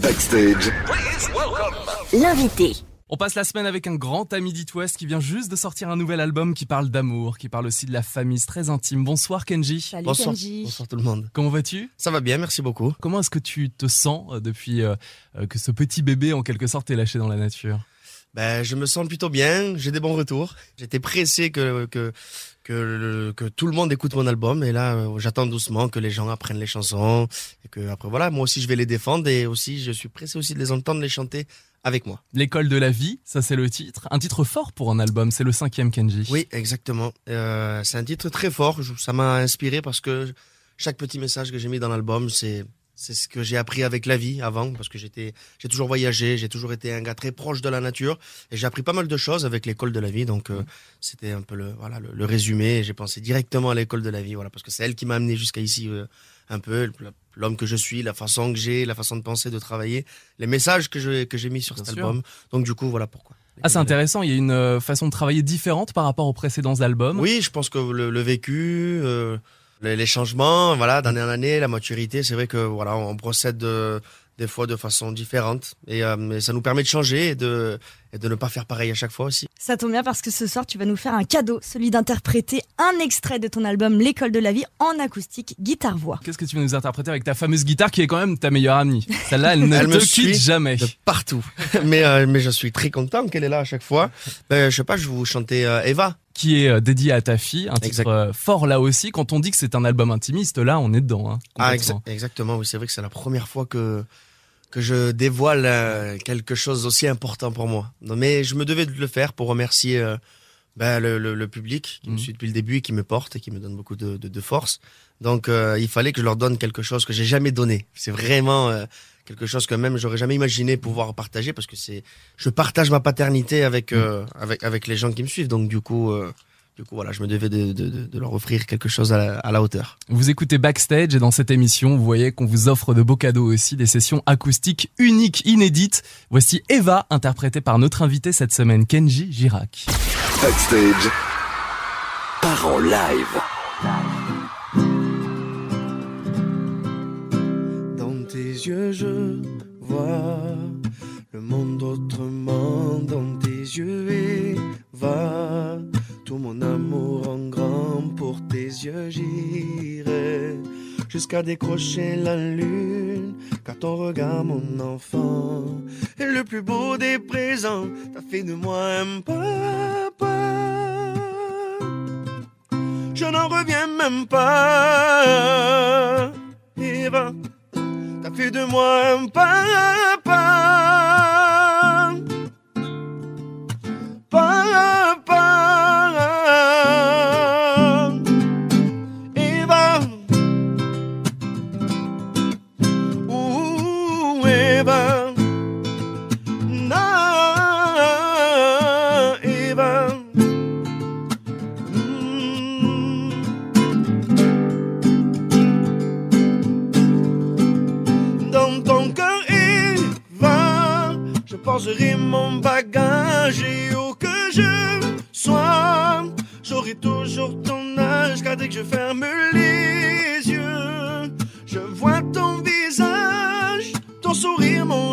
Backstage. L'invité. On passe la semaine avec un grand ami d'It West qui vient juste de sortir un nouvel album qui parle d'amour, qui parle aussi de la famille, c'est très intime. Bonsoir Kenji. Salut Bonsoir. Kenji. Bonsoir tout le monde. Comment vas-tu? Ça va bien, merci beaucoup. Comment est-ce que tu te sens euh, depuis euh, euh, que ce petit bébé en quelque sorte est lâché dans la nature? Ben, je me sens plutôt bien, j'ai des bons retours. J'étais pressé que, que, que, le- que tout le monde écoute mon album et là, euh, j'attends doucement que les gens apprennent les chansons et que après voilà, moi aussi je vais les défendre et aussi je suis pressé aussi de les entendre les chanter avec moi. L'école de la vie, ça c'est le titre. Un titre fort pour un album, c'est le cinquième Kenji. Oui, exactement. Euh, c'est un titre très fort, ça m'a inspiré parce que chaque petit message que j'ai mis dans l'album, c'est c'est ce que j'ai appris avec la vie avant parce que j'étais j'ai toujours voyagé, j'ai toujours été un gars très proche de la nature et j'ai appris pas mal de choses avec l'école de la vie donc euh, c'était un peu le voilà le, le résumé j'ai pensé directement à l'école de la vie voilà parce que c'est elle qui m'a amené jusqu'à ici euh, un peu l'homme que je suis, la façon que j'ai, la façon de penser, de travailler, les messages que je que j'ai mis sur Bien cet sûr. album. Donc du coup voilà pourquoi. Ah c'est intéressant, il y a une euh, façon de travailler différente par rapport aux précédents albums. Oui, je pense que le, le vécu, euh, les, les changements, voilà, d'année en année, la maturité, c'est vrai que voilà, on procède de- des fois de façon différente. Et, euh, mais ça nous permet de changer de et de ne pas faire pareil à chaque fois aussi. Ça tombe bien parce que ce soir, tu vas nous faire un cadeau, celui d'interpréter un extrait de ton album L'école de la vie en acoustique guitare-voix. Qu'est-ce que tu vas nous interpréter avec ta fameuse guitare qui est quand même ta meilleure amie? Celle-là, elle ne Elle te me quitte suit jamais. De partout. mais euh, mais je suis très content qu'elle est là à chaque fois. Ben, je sais pas, je vais vous chanter euh, Eva. Qui est euh, dédié à ta fille, un titre Exact. euh, fort là aussi. Quand on dit que c'est un album intimiste, là on est dedans. Hein, Ah, exa- exactement. Oui, c'est vrai que c'est la première fois que que je dévoile euh, quelque chose aussi important pour moi. Non, mais je me devais de le faire pour remercier euh, ben, le, le- le public qui me Mhm. suit depuis le début et qui me porte et qui me donne beaucoup de, de- de force. Donc, euh, il fallait que je leur donne quelque chose que j'ai jamais donné. C'est vraiment euh, quelque chose que même j'aurais jamais imaginé pouvoir partager parce que c'est, je partage ma paternité avec euh, avec avec les gens qui me suivent. Donc, du coup. Du coup, voilà, je me devais de, de- de- de leur offrir quelque chose à la- à la hauteur. Vous écoutez Backstage et dans cette émission, vous voyez qu'on vous offre de beaux cadeaux aussi, des sessions acoustiques uniques, inédites. Voici Eva, interprétée par notre invité cette semaine, Kenji Girac. Backstage. Part en live. Dans tes yeux, je vois le monde autrement. Dans tes yeux, Eva, mon amour en grand pour tes yeux, j'irai jusqu'à décrocher la lune. Car ton regard, mon enfant, est le plus beau des présents. T'as fait de moi un papa. Je n'en reviens même pas. Eva, t'as fait de moi un papa. Papa. Mon bagage où que je sois j'aurai toujours ton âge car dès que je ferme les yeux je vois ton visage ton sourire mon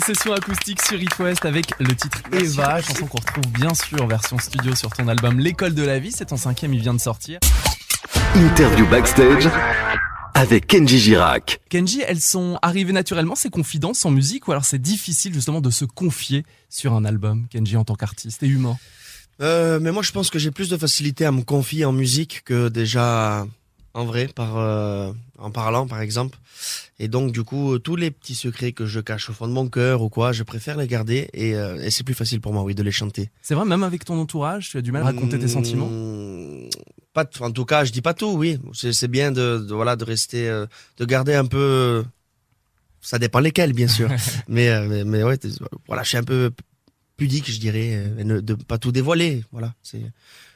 en session acoustique sur It West avec le titre Merci, Eva, merci. chanson qu'on retrouve bien sûr en version studio sur ton album L'école de la vie, c'est ton cinquième, il vient de sortir. Interview backstage avec Kenji Girac. Kenji, elles sont arrivées naturellement, ces confidences en musique, ou alors c'est difficile justement de se confier sur un album, Kenji en tant qu'artiste et humain? Euh, mais moi, je pense que j'ai plus de facilité à me confier en musique que déjà en vrai, par euh, en parlant, par exemple. Et donc, du coup, tous les petits secrets que je cache au fond de mon cœur ou quoi, je préfère les garder et, euh, et c'est plus facile pour moi, oui, de les chanter. C'est vrai, même avec ton entourage, tu as du mal à raconter tes sentiments? Mmh, Pas, en tout cas, je dis pas tout, oui. C'est bien de, de- voilà de rester, euh, de garder un peu. Ça dépend lesquels, bien sûr. mais, euh, mais mais ouais, voilà, je suis un peu pudique, je dirais, euh, et ne- de pas tout dévoiler. Voilà, c'est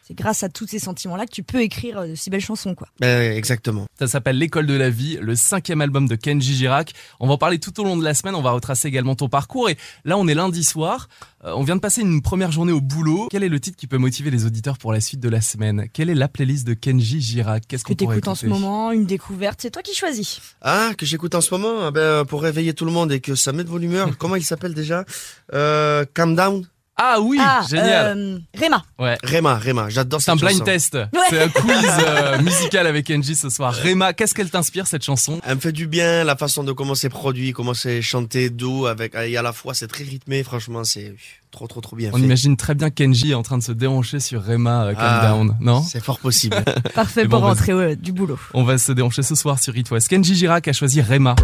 C'est grâce à tous ces sentiments-là que tu peux écrire euh, de si belles chansons, quoi. ben, exactement. Ça s'appelle L'école de la vie, le cinquième album de Kenji Girac. On va en parler tout au long de la semaine, on va retracer également ton parcours. Et là, on est lundi soir, Euh, on vient de passer une première journée au boulot. Quel est le titre qui peut motiver les auditeurs pour la suite de la semaine? Quelle est la playlist de Kenji Girac? Qu'est-ce Que qu'on pourrait t'écoutes en ce écouter? moment, une découverte, c'est toi qui choisis. Ah, que j'écoute en ce moment, ah ben, pour réveiller tout le monde et que ça mette de bonne humeur. Comment il s'appelle déjà? Euh, Calm Down. Ah oui, ah, génial euh, Réma. Ouais. Réma, Réma, j'adore C'est un cette blind chanson. test. C'est un quiz euh, musical avec Kenji ce soir. Réma, qu'est-ce qu'elle t'inspire cette chanson? Elle me fait du bien, la façon de comment c'est produit, comment c'est chanté doux, avec, et à la fois c'est très rythmé, franchement c'est trop trop trop bien On fait. imagine très bien Kenji en train de se déhancher sur Réma euh, Calm Ah, Down, non? C'est fort possible. Parfait bon, pour rentrer du boulot. On va se déhancher ce soir sur It West. Kenji Girac a choisi Réma.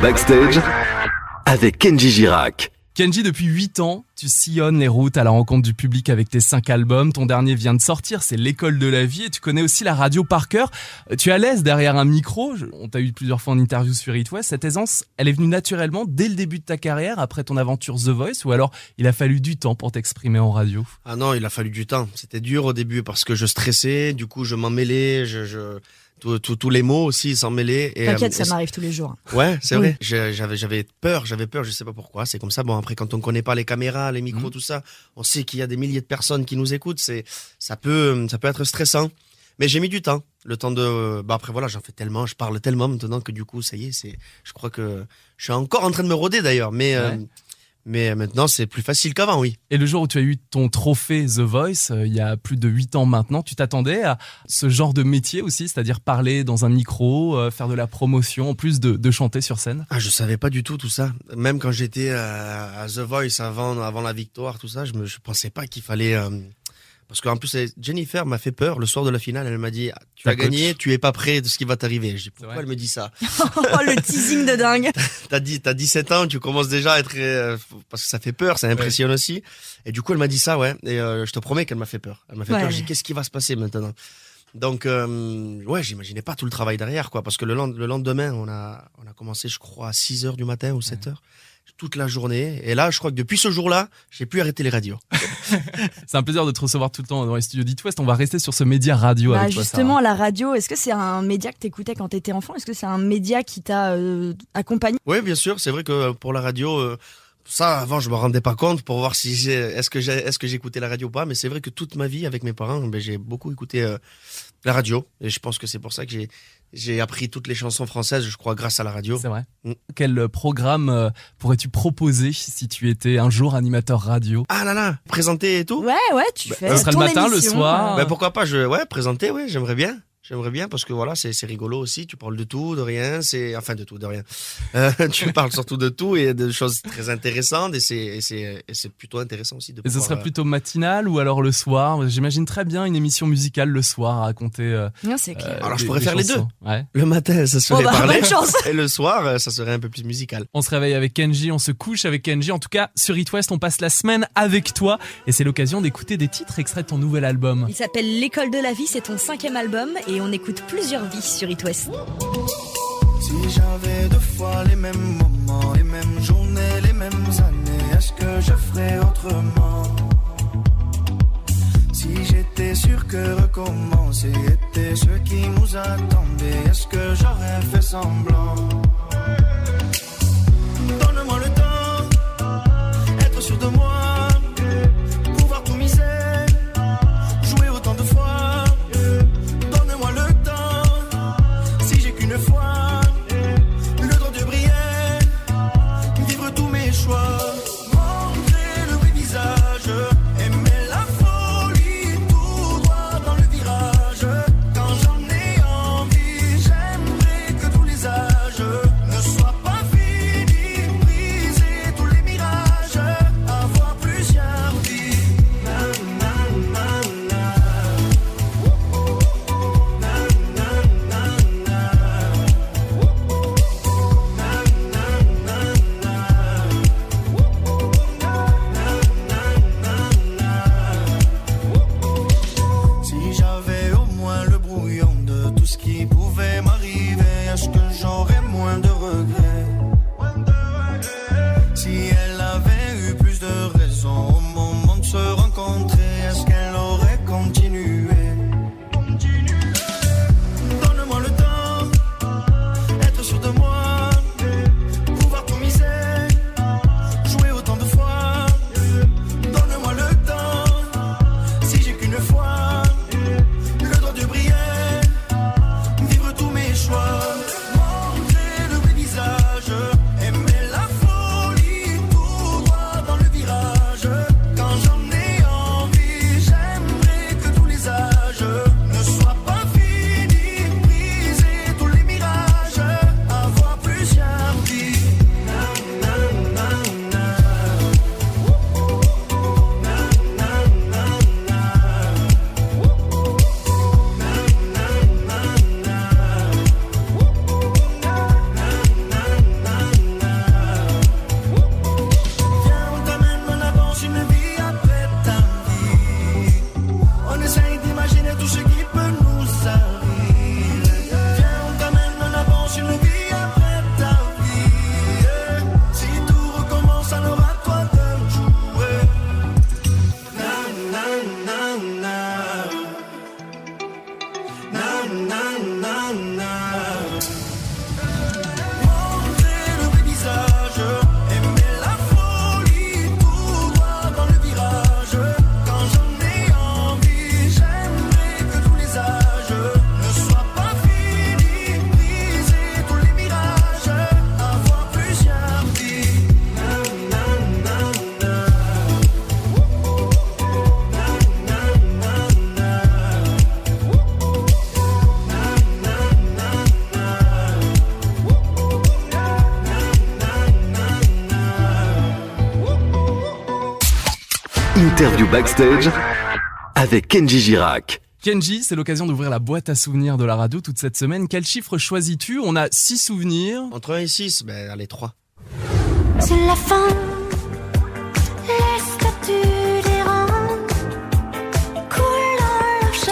Backstage avec Kenji Girac. Kenji, depuis 8 ans, tu sillonnes les routes à la rencontre du public avec tes 5 albums. Ton dernier vient de sortir, c'est L'école de la vie et tu connais aussi la radio par cœur. Euh, tu es à l'aise derrière un micro? On t'a eu plusieurs fois en interview sur It West. Cette aisance, elle est venue naturellement dès le début de ta carrière, après ton aventure The Voice, ou alors il a fallu du temps pour t'exprimer en radio? Ah non, il a fallu du temps. C'était dur au début parce que je stressais, du coup je m'en mêlais, je, je... Tous, les mots aussi ils s'en mêlaient. Et, T'inquiète, euh, ça m'arrive tous les jours. Ouais, c'est Oui. vrai. J'avais, j'avais peur, j'avais peur, je sais pas pourquoi. C'est comme ça. Bon, après, quand on connaît pas les caméras, les micros, Mhm. tout ça, on sait qu'il y a des milliers de personnes qui nous écoutent. C'est, ça peut, ça peut être stressant. Mais j'ai mis du temps. Le temps de, bah après voilà, j'en fais tellement, je parle tellement maintenant que du coup, ça y est, c'est, je crois que je suis encore en train de me roder d'ailleurs. Mais, euh. Mais maintenant, c'est plus facile qu'avant, oui. Et le jour où tu as eu ton trophée The Voice, euh, il y a plus de 8 ans maintenant, tu t'attendais à ce genre de métier aussi, c'est-à-dire parler dans un micro, euh, faire de la promotion, en plus de, de chanter sur scène? Ah, je savais pas du tout tout ça. Même quand j'étais euh, à The Voice avant, avant la victoire, tout ça, je je pensais pas qu'il fallait. Parce qu'en plus, Jennifer m'a fait peur le soir de la finale. Elle m'a dit ah, "Tu as gagné, tu es pas prêt de ce qui va t'arriver." Je dis "Pourquoi vrai. elle me dit ça? Oh, le teasing de dingue. T'as dit, t'as 17 ans, tu commences déjà à être euh, parce que ça fait peur, ça impressionne aussi." Et du coup, elle m'a dit ça, ouais. Et euh, je te promets qu'elle m'a fait peur. Elle m'a fait Ouais. peur. Je dis "Qu'est-ce qui va se passer maintenant?" Donc, euh, ouais, j'imaginais pas tout le travail derrière, quoi. Parce que le, lend- le lendemain, on a, on a commencé, je crois, à 6 heures du matin ou 7 heures. Toute la journée. Et là, je crois que depuis ce jour-là, j'ai pu arrêter les radios. C'est un plaisir de te recevoir tout le temps dans les studios d'It West. On va rester sur ce média radio Bah, avec toi, justement, la radio, est-ce que c'est un média que t'écoutais quand t'étais enfant? Est-ce que c'est un média qui t'a euh, accompagné? Oui, bien sûr. C'est vrai que pour la radio, euh, ça, avant, je me rendais pas compte pour voir si j'ai, est-ce que j'ai, est-ce que j'écoutais la radio ou pas. Mais c'est vrai que toute ma vie, avec mes parents, ben, j'ai beaucoup écouté euh, la radio. Et je pense que c'est pour ça que j'ai, j'ai appris toutes les chansons françaises, je crois, grâce à la radio. C'est vrai. Mm. Quel euh, programme euh, pourrais-tu proposer si tu étais un jour animateur radio? Ah là là, présenter et tout? Ouais, ouais, tu Bah, fais. ce sera le matin, le soir. euh, Ben pourquoi pas, je, ouais, présenter, ouais, j'aimerais bien. J'aimerais bien parce que voilà, c'est rigolo aussi. Tu parles de tout, de rien. C'est enfin de tout, de rien. Euh, tu parles surtout de tout et de choses très intéressantes et c'est plutôt intéressant aussi de. Et ce serait euh, plutôt matinal ou alors le soir? J'imagine très bien une émission musicale le soir à raconter. euh, Non, c'est clair. Alors, je pourrais faire les. Ouais. Le matin, ça se Oh, bah, parler. Et le soir, euh, ça serait un peu plus musical. On se réveille avec Kenji, on se couche avec Kenji. En tout cas, sur It West, on passe la semaine avec toi et c'est l'occasion d'écouter des titres extraits de ton nouvel album. Il s'appelle L'école de la vie, c'est ton cinquième album et on écoute plusieurs vies sur It West. Si j'avais deux fois les mêmes moments, les mêmes journées, les mêmes années, est-ce que je ferais autrement? Si j'étais sûr que recommencer était ce qui nous attendait, est-ce que j'aurais fait semblant? Donne-moi le temps, être sûr de moi, Interview backstage avec Kenji Girac. Kenji, c'est l'occasion d'ouvrir la boîte à souvenirs de la radio toute cette semaine. Quel chiffre choisis-tu? On a six souvenirs. Entre 1 et 6, ben allez 3. C'est la fin. Les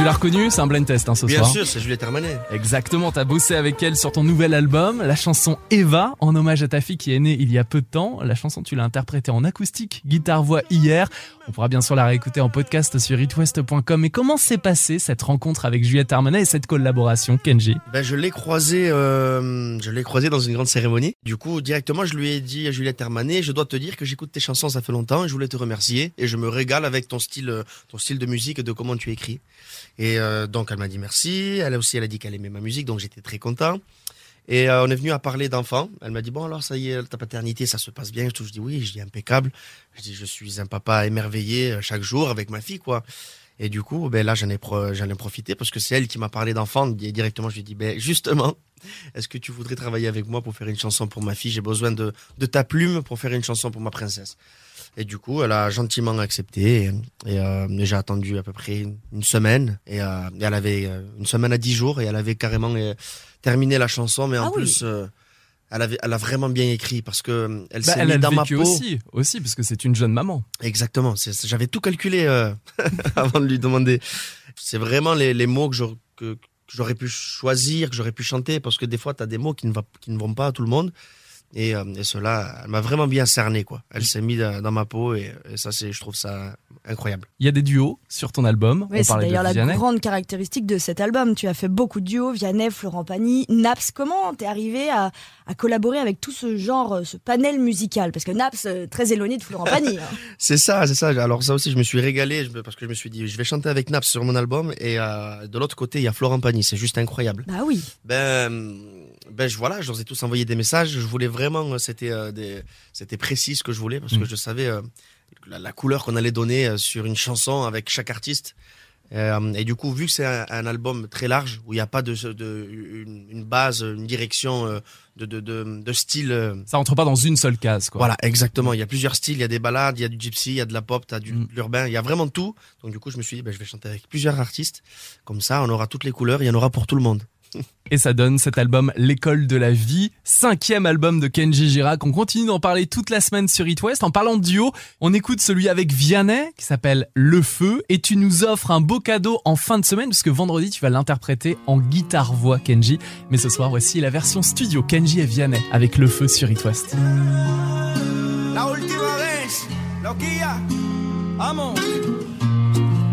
Tu l'as reconnu C'est un blind test hein, ce Bien soir. sûr, c'est Juliette Armanet. Exactement, t'as bossé avec elle sur ton nouvel album, la chanson Eva, en hommage à ta fille qui est née il y a peu de temps. La chanson, tu l'as interprétée en acoustique, guitare-voix hier. On pourra bien sûr la réécouter en podcast sur itwest.com. Et comment s'est passée cette rencontre avec Juliette Armanet et cette collaboration, Kenji? Ben, je l'ai croisé, euh, je l'ai dans une grande cérémonie. Du coup, directement, je lui ai dit à Juliette Hermanet, je dois te dire que j'écoute tes chansons, ça fait longtemps, et je voulais te remercier, et je me régale avec ton style, euh, ton style de musique et de comment tu écris. Et euh, donc, elle m'a dit merci. Elle aussi, elle a dit qu'elle aimait ma musique, donc j'étais très content. Et euh, on est venu à parler d'enfants. Elle m'a dit bon alors ça y est, ta paternité, ça se passe bien. Je dis oui, je dis impeccable. Je dis je suis un papa émerveillé euh, chaque jour avec ma fille quoi. Et du coup, ben là, j'en ai, ai profité parce que c'est elle qui m'a parlé d'enfants. Directement, je lui dit, ben, justement, est-ce que tu voudrais travailler avec moi pour faire une chanson pour ma fille? J'ai besoin de, de ta plume pour faire une chanson pour ma princesse. Et du coup, elle a gentiment accepté. Et, et, euh, j'ai attendu à peu près une, semaine. Et, euh, et elle avait euh, une semaine à dix jours et elle avait carrément euh, terminé la chanson. Mais en Ah oui. plus, euh, elle, avait, elle a vraiment bien écrit parce que elle Bah, s'est mise dans ma peau. aussi, aussi, parce que c'est une jeune maman. Exactement. c'est- c'est- J'avais tout calculé euh, avant de lui demander. C'est vraiment les, les mots que je- que- que j'aurais pu choisir, que j'aurais pu chanter, parce que des fois, tu as des mots qui ne, va, qui ne vont pas à tout le monde. Et, euh, et cela, elle m'a vraiment bien cerné, quoi. Elle s'est mise dans dans ma peau et, et ça, c'est, je trouve ça incroyable. Il y a des duos sur ton album. On c'est d'ailleurs de la Vianney. grande caractéristique de cet album. Tu as fait beaucoup de duos, Vianney, Florent Pagny, Naps. Comment t'es arrivé à, à collaborer avec tout ce genre, euh, ce panel musical? Parce que Naps, euh, très éloigné de Florent Pagny. hein. C'est ça, c'est ça. Alors ça aussi, je me suis régalé parce que je me suis dit, je vais chanter avec Naps sur mon album. Et euh, de l'autre côté, il y a Florent Pagny. C'est juste incroyable. Bah oui. Ben, ben je, voilà, je leur ai tous envoyé des messages. Je voulais vraiment, euh, c'était euh, des- c'était précis ce que je voulais parce que Mm. je savais euh, la, la couleur qu'on allait donner euh, sur une chanson avec chaque artiste. Euh, et du coup, vu que c'est un, un album très large où il n'y a pas de, de une, une base, une direction euh, de, de, de, style. Ça rentre pas dans une seule case, quoi. voilà, exactement. Il y a plusieurs styles. Il y a des ballades, il y a du gypsy, il y a de la pop, t'as du Mm. de l'urbain. Il y a vraiment tout. Donc du coup, je me suis dit, ben, je vais chanter avec plusieurs artistes. Comme ça, on aura toutes les couleurs. Il y en aura pour tout le monde. Et ça donne cet album L'école de la vie, cinquième album de Kenji Girac. On continue d'en parler toute la semaine sur It. En parlant de duo, on écoute celui avec Vianney qui s'appelle Le Feu. Et tu nous offres un beau cadeau en fin de semaine puisque vendredi tu vas l'interpréter en guitare-voix Kenji. Mais ce soir voici la version studio Kenji et Vianney avec Le Feu sur It.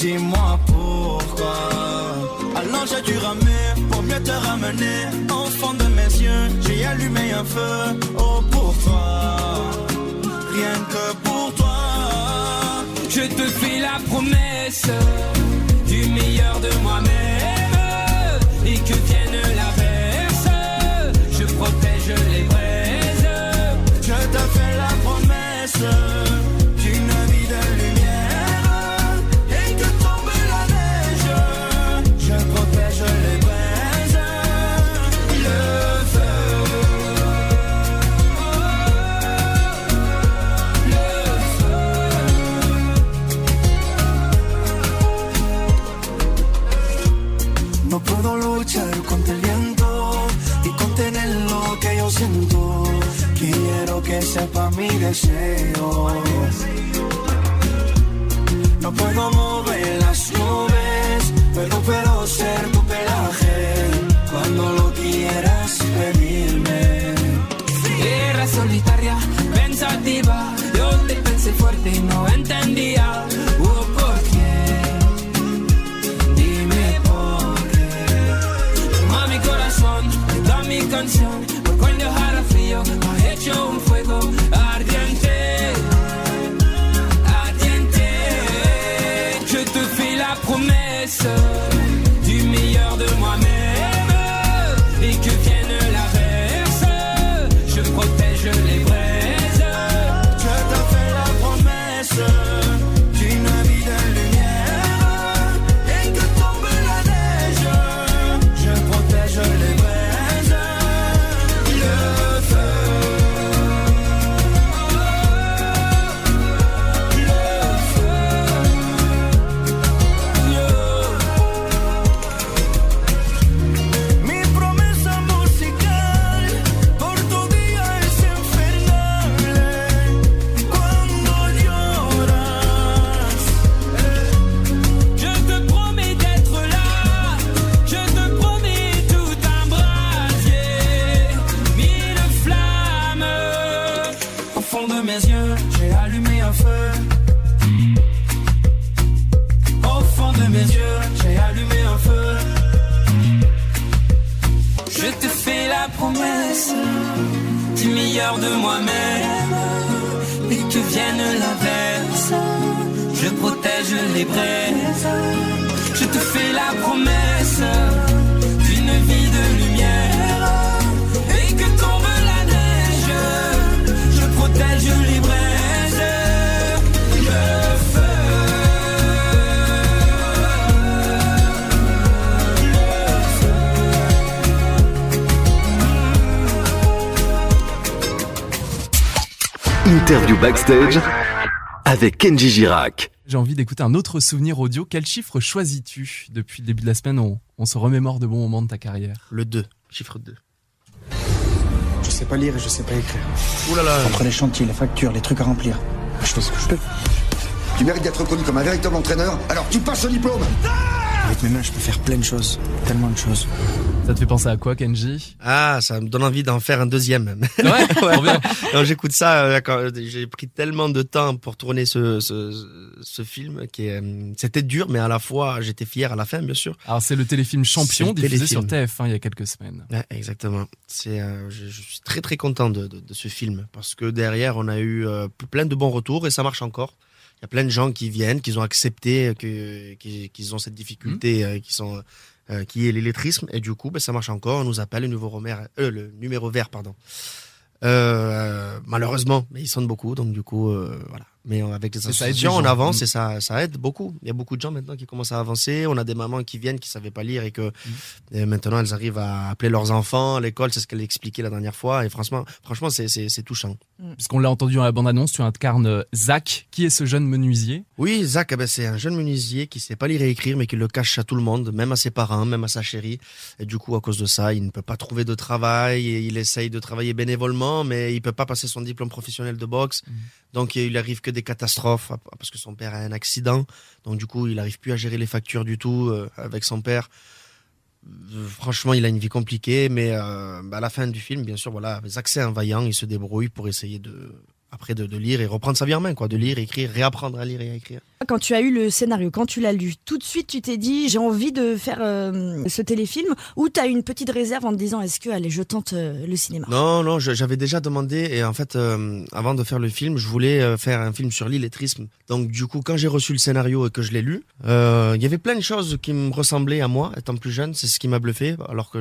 Dis-moi pourquoi. Alors j'ai dû ramer pour mieux te ramener. Fond de mes yeux, j'ai allumé un feu. Oh pour toi, rien que pour toi. Je te fais la promesse du meilleur de moi-même et que vienne l'averse, je protège les braises. Je te fais la promesse sepa mi deseo. No puedo mover las nubes, pero puedo ser tu pelaje cuando lo quieras pedirme. Era solitaria, pensativa, yo te pensé fuerte y no entendía. Interview backstage avec Kenji Girac. J'ai envie d'écouter un autre souvenir audio. Quel chiffre choisis-tu Depuis le début de la semaine, on, on se remémore de bons moments de ta carrière. Le 2, chiffre 2. Je sais pas lire et je sais pas écrire. Ouh là là. Entre les chantiers, les factures, les trucs à remplir, je fais ce que je peux. Tu mérites d'être reconnu comme un véritable entraîneur, alors tu passes le diplôme Avec mes mains, je peux faire plein de choses, tellement de choses. Ça te fait penser à quoi, Kenji Ah, ça me donne envie d'en faire un deuxième. Ouais. Non, j'écoute ça. euh, quand J'ai pris tellement de temps pour tourner ce, ce, ce film qui euh, c'était dur, mais à la fois j'étais fier à la fin, bien sûr. Alors c'est le téléfilm Champion diffusé sur téléfilm. TF1 il y a quelques semaines. Ouais, exactement. C'est, euh, je, je suis très très content de, de, de ce film parce que derrière on a eu euh, plein de bons retours et ça marche encore. Il y a plein de gens qui viennent, qui ont accepté que qu'ils ont cette difficulté, euh, qui sont euh, qui est l'illettrisme et du coup ben, ça marche encore. On nous appelle le nouveau Romère, euh, le numéro vert pardon. Euh, malheureusement, mais ils sonnent beaucoup, donc du coup, euh, voilà. Mais euh, avec les associations, on avance Mm. et ça, ça aide beaucoup. Il y a beaucoup de gens maintenant qui commencent à avancer. On a des mamans qui viennent, qui savaient pas lire et que Mm. et maintenant elles arrivent à appeler leurs enfants à l'école. C'est ce qu'elle expliquait la dernière fois. Et franchement, franchement, c'est, touchant. Puisqu'on l'a entendu dans la bande-annonce, tu incarnes euh, Zach. Qui est ce jeune menuisier? Oui, Zach, eh ben, c'est un jeune menuisier qui sait pas lire et écrire, mais qui le cache à tout le monde, même à ses parents, même à sa chérie. Et du coup, à cause de ça, il ne peut pas trouver de travail. Et il essaye de travailler bénévolement, mais il peut pas passer son diplôme professionnel de boxe. Donc, il arrive que des catastrophes parce que son père a un accident. Donc, du coup, il arrive plus à gérer les factures du tout euh, avec son père. Euh, Franchement, il a une vie compliquée, mais euh, bah, à la fin du film, bien sûr, voilà, Zach c'est un vaillant, il se débrouille pour essayer de après de, de lire et reprendre sa vie en main, quoi, de lire, écrire, réapprendre à lire et à écrire. Quand tu as eu le scénario, quand tu l'as lu, tout de suite tu t'es dit j'ai envie de faire euh, ce téléfilm ou tu as eu une petite réserve en te disant est-ce que allez je tente euh, le cinéma? Non, non, j'avais déjà demandé et en fait, euh, avant de faire le film, je voulais euh, faire un film sur l'illettrisme. Donc du coup, quand j'ai reçu le scénario et que je l'ai lu, euh, il y avait plein de choses qui me ressemblaient à moi, étant plus jeune. C'est ce qui m'a bluffé, alors que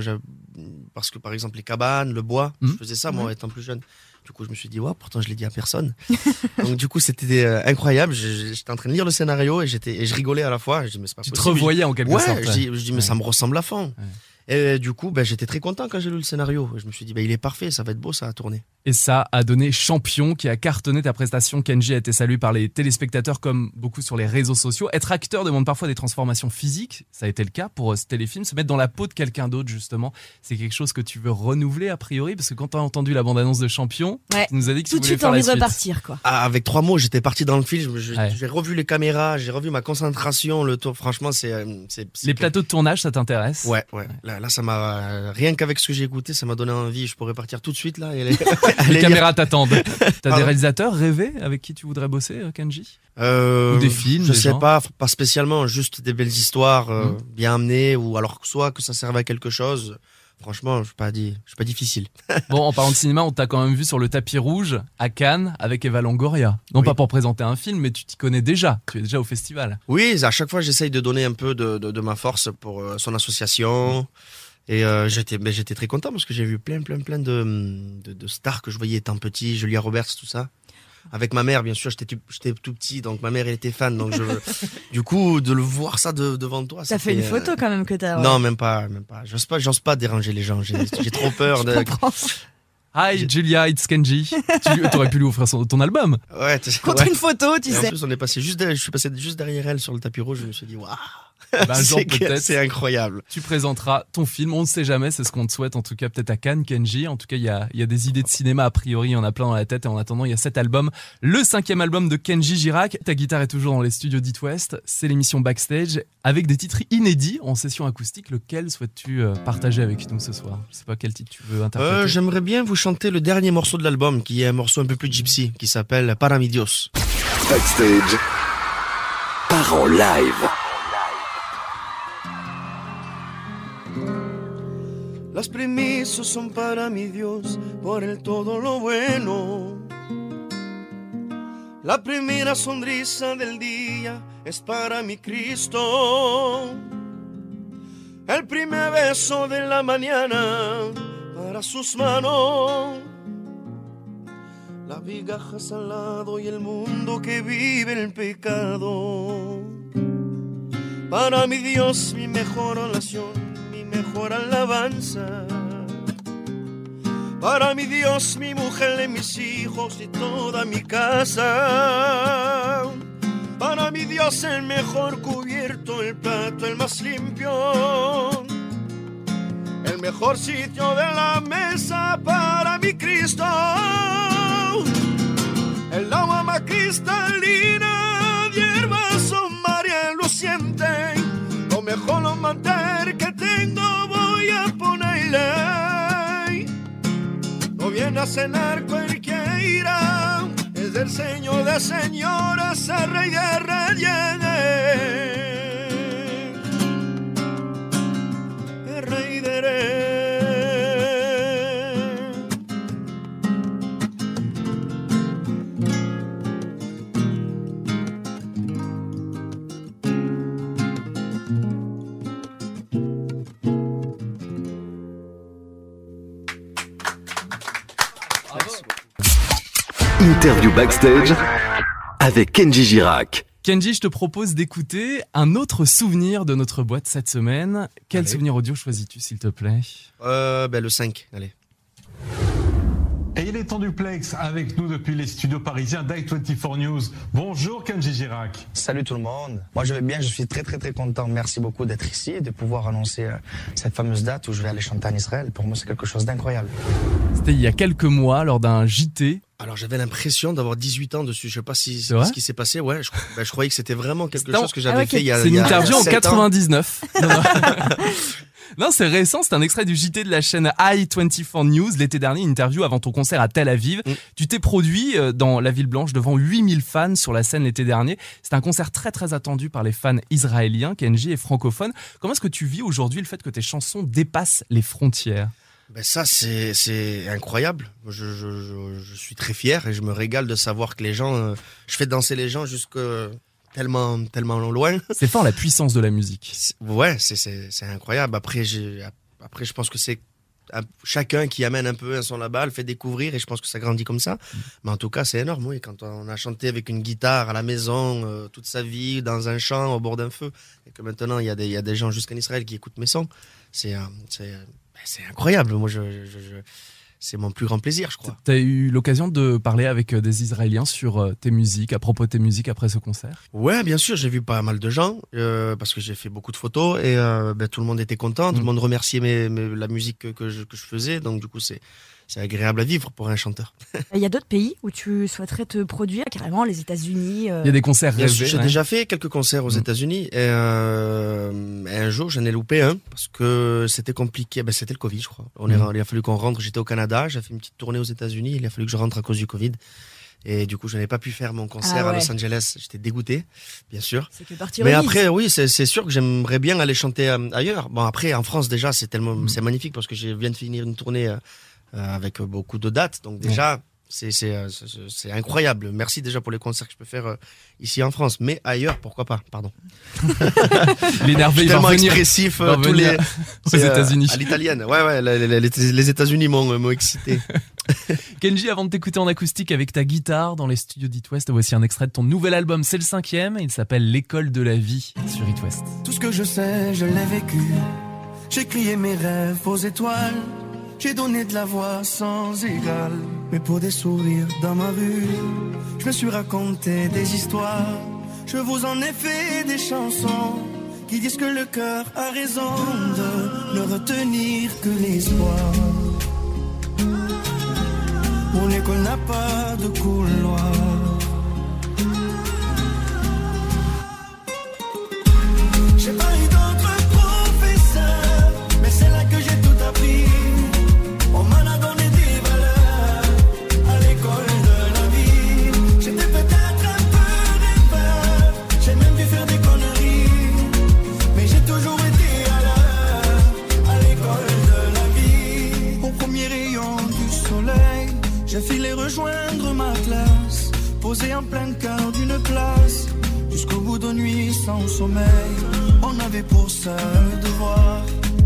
parce que par exemple les cabanes, le bois, je faisais ça moi étant plus jeune. Du coup, je me suis dit, ouais, pourtant je l'ai dit à personne. Donc du coup, c'était euh, incroyable. J'étais en train de lire le scénario et j'étais et je rigolais à la fois. Je dis, mais pas Tu te revoyais en quelque ouais, sorte. je dis, je dis, mais Ouais. ça me ressemble à fond. Ouais. Et du coup, ben, j'étais très content quand j'ai lu le scénario. Je me suis dit, ben, il est parfait, ça va être beau, ça à tourner. Et ça a donné Champion qui a cartonné ta prestation. Kenji a été salué par les téléspectateurs comme beaucoup sur les réseaux sociaux. Être acteur demande parfois des transformations physiques. Ça a été le cas pour euh, ce téléfilm. Se mettre dans la peau de quelqu'un d'autre, justement, c'est quelque chose que tu veux renouveler a priori? Parce que quand tu as entendu la bande-annonce de Champion, Ouais. tu nous as dit que Tout tu de voulais suite faire la envie de suite. repartir quoi. Ah, avec trois mots, j'étais parti dans le film. Ouais. J'ai revu les caméras, j'ai revu ma concentration, le tour. Franchement, c'est. euh, Les que- plateaux de tournage, ça t'intéresse? Ouais, ouais. Là, là, ça m'a. euh, Rien qu'avec ce que j'ai écouté, ça m'a donné envie. Je pourrais partir tout de suite, là. Et aller, aller Les caméras t'attendent. T'as des réalisateurs rêvés avec qui tu voudrais bosser, euh, Kenji? Euh, Ou des films, Je des sais gens pas, pas spécialement, juste des belles histoires euh, Mhm. bien amenées, ou alors soit que ça serve à quelque chose. Franchement, je suis pas dit, je suis pas difficile. Bon, en parlant de cinéma, on t'a quand même vu sur le tapis rouge à Cannes avec Eva Longoria. Non Oui. pas pour présenter un film, mais tu t'y connais déjà. Tu es déjà au festival. Oui, à chaque fois, j'essaye de donner un peu de, de, de ma force pour son association. Et euh, j'étais, mais j'étais très content parce que j'ai vu plein, plein, plein de, de, de stars que je voyais étant petit, Julia Roberts, tout ça. Avec ma mère, bien sûr, j'étais, tout- j'étais tout petit, donc ma mère, elle était fan. Donc je, du coup, de le voir ça de- devant toi, T'as fait une c'était, euh, photo quand même que t'as. ouais. Non, même pas, même pas. J'ose pas, j'ose pas déranger les gens. J'ai, j'ai trop peur de. Hi Julia, it's Kenji. tu aurais pu lui offrir son- ton album. Ouais, tu- Contre ouais. une photo, tu Et en sais. plus, on est passé juste derrière, je suis passé juste derrière elle sur le tapis rouge. Je me suis dit, waouh. Ben, un jour C'est que- peut-être. c'est incroyable. Tu présenteras ton film, on ne sait jamais, c'est ce qu'on te souhaite en tout cas peut-être à Cannes, Kenji. En tout cas, il y a, il y a des idées de cinéma a priori, il y en a plein dans la tête et en attendant, il y a cet album, le cinquième album de Kenji Girac. Ta guitare est toujours dans les studios d'It West, c'est l'émission Backstage avec des titres inédits en session acoustique. Lequel souhaites-tu euh, partager avec nous ce soir? Je sais pas quel titre tu veux interpréter. Euh, J'aimerais bien vous chanter le dernier morceau de l'album, qui est un morceau un peu plus gypsy, qui s'appelle Paramidios. Backstage. Part en live. Las primicias son para mi Dios por el todo lo bueno. La primera sonrisa del día es para mi Cristo. El primer beso de la mañana para sus manos. La vigajas al lado y el mundo que vive el pecado. Para mi Dios, mi mejor oración, mejor alabanza. Para mi Dios, mi mujer mis hijos y toda mi casa. Para mi Dios, el mejor cubierto, el plato, el más limpio. El mejor sitio de la mesa para mi Cristo. El agua más cristalina de hermoso María luciente. Lo mejor lo a ponerle. No viene a cenar cualquiera. Es del Señor de señoras, el Rey de reyes. Interview backstage avec Kenji Girac. Kenji, je te propose d'écouter un autre souvenir de notre boîte cette semaine. Quel Allez. souvenir audio choisis-tu, s'il te plaît? Euh, ben, le 5, allez. Et il est en duplex avec nous depuis les studios parisiens d'I24 News. Bonjour Kenji Girac. Salut tout le monde. Moi je vais bien, je suis très très très content. Merci beaucoup d'être ici et de pouvoir annoncer euh, cette fameuse date où je vais aller chanter en Israël. Pour moi c'est quelque chose d'incroyable. C'était il y a quelques mois lors d'un JT. Alors j'avais l'impression d'avoir 18 ans dessus. Je sais pas si C'est ce qui s'est passé. Ouais, je, ben, je croyais que c'était vraiment quelque chose que Ah j'avais ouais, fait il y a. C'est une interview en 7 ans. 99. Non, c'est récent, c'est un extrait du JT de la chaîne i24 News l'été dernier, une interview avant ton concert à Tel Aviv. Mm. Tu t'es produit euh, dans la ville blanche devant 8000 fans sur la scène l'été dernier. C'est un concert très très attendu par les fans israéliens, Kenji et francophones. Comment est-ce que tu vis aujourd'hui le fait que tes chansons dépassent les frontières? Ben ça c'est incroyable. Je, je, je, je suis très fier et je me régale de savoir que les gens, euh, je fais danser les gens jusque tellement tellement loin. C'est fort la puissance de la musique. Ouais, c'est c'est c'est incroyable. Après après je pense que c'est chacun qui amène un peu un son là-bas, le fait découvrir et je pense que ça grandit comme ça. Mais en tout cas, c'est énorme, oui. Quand on a chanté avec une guitare à la maison euh, toute sa vie, dans un champ, au bord d'un feu, et que maintenant il y a des, il y a des gens jusqu'en Israël qui écoutent mes sons, c'est euh, c'est ben, c'est incroyable. Moi, je, je- je- c'est mon plus grand plaisir, je crois. T'as eu l'occasion de parler avec euh, des Israéliens sur euh, tes musiques, à propos de tes musiques après ce concert? Ouais, bien sûr, j'ai vu pas mal de gens euh, parce que j'ai fait beaucoup de photos et euh, ben, tout le monde était content, tout Mm. le monde remerciait mes, mes- la musique que, que je, que je faisais, donc du coup c'est c'est agréable à vivre pour un chanteur. Il y a d'autres pays où tu souhaiterais te produire, carrément les États-Unis. euh, Il y a des concerts rêvés. J'ai ouais. déjà fait quelques concerts aux Mm. États-Unis et, euh, et un jour j'en ai loupé un parce que c'était compliqué. Ben, c'était le Covid, je crois. On est, Mm. il a fallu qu'on rentre. J'étais au Canada, j'ai fait une petite tournée aux États-Unis. Il a fallu que je rentre à cause du Covid. Et du coup, je n'ai pas pu faire mon concert Ah à. Los Angeles. J'étais dégoûté, bien sûr. C'est que partie Mais après, oui, c'est sûr que j'aimerais bien aller chanter euh, ailleurs. Bon, après, en France, déjà, c'est tellement, Mm. c'est magnifique parce que je viens de finir une tournée avec beaucoup de dates. Donc déjà, c'est c'est euh, c'est- incroyable. Merci déjà pour les concerts que je peux faire euh, ici en France, mais ailleurs, pourquoi pas? Pardon. L'énervé, il tellement expressif euh, tous les aux euh, États-Unis. à l'italienne. Ouais, ouais, les, les- les- les États-Unis m'ont m'ont excité. Kenji, avant de t'écouter en acoustique avec ta guitare dans les studios d'It West, voici un extrait de ton nouvel album. C'est le cinquième. Il s'appelle L'école de la vie sur It West. Tout ce que je sais, je l'ai vécu. J'ai crié mes rêves aux étoiles. J'ai donné de la voix sans égal. Mais pour des sourires dans ma rue, je me suis raconté des histoires. Je vous en ai fait des chansons. qui disent que le cœur a raison de ne retenir que l'espoir. Mon école n'a pas de couloir. J'ai pas eu d'autre professeur, mais c'est là que j'ai tout appris. Sommeil, on avait pour seul devoir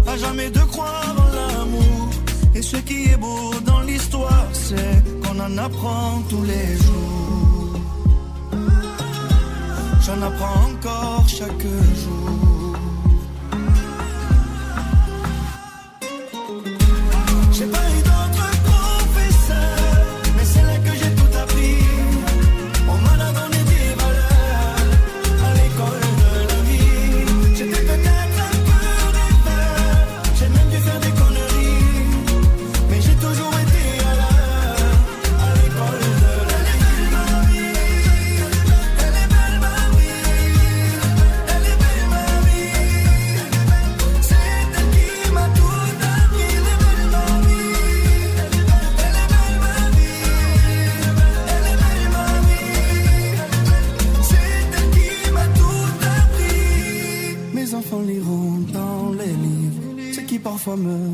à jamais de croire en l'amour. Et ce qui est beau dans l'histoire, c'est qu'on en apprend tous les jours. J'en apprends encore chaque jour.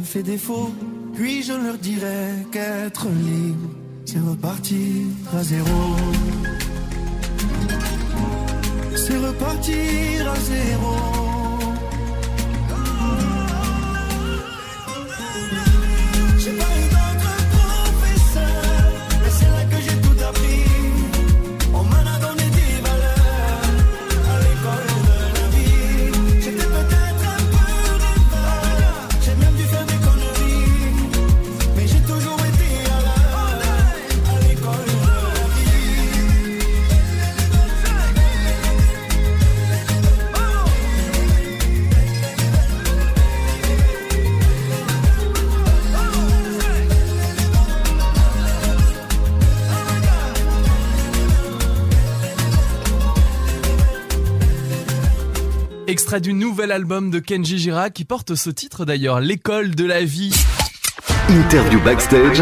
Fait défaut. Puis je leur dirai qu'être libre, c'est repartir à zéro. Extrait du nouvel album de Kenji Girac qui porte ce titre d'ailleurs, L'école de la vie. Interview backstage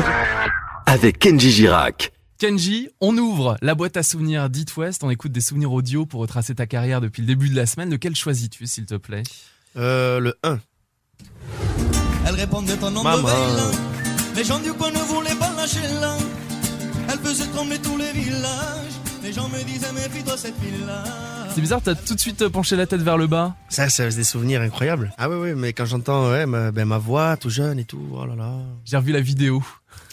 avec Kenji Girac. Kenji, on ouvre la boîte à souvenirs d'It West, on écoute des souvenirs audio pour retracer ta carrière depuis le début de la semaine. Lequel choisis-tu, s'il te plaît? Euh, le 1. Elle répondait ton nom Maman. de. Les gens du coin ne voulaient pas lâcher là. Elle faisait trembler tous les villages. Les gens me disaient méfie-toi cette fille-là. C'est bizarre, t'as tout de suite penché la tête vers le bas. Ça, c'est des souvenirs incroyables. Ah oui, oui, mais quand j'entends ouais, ma, ben, ma voix tout jeune et tout, oh là là. J'ai revu la vidéo.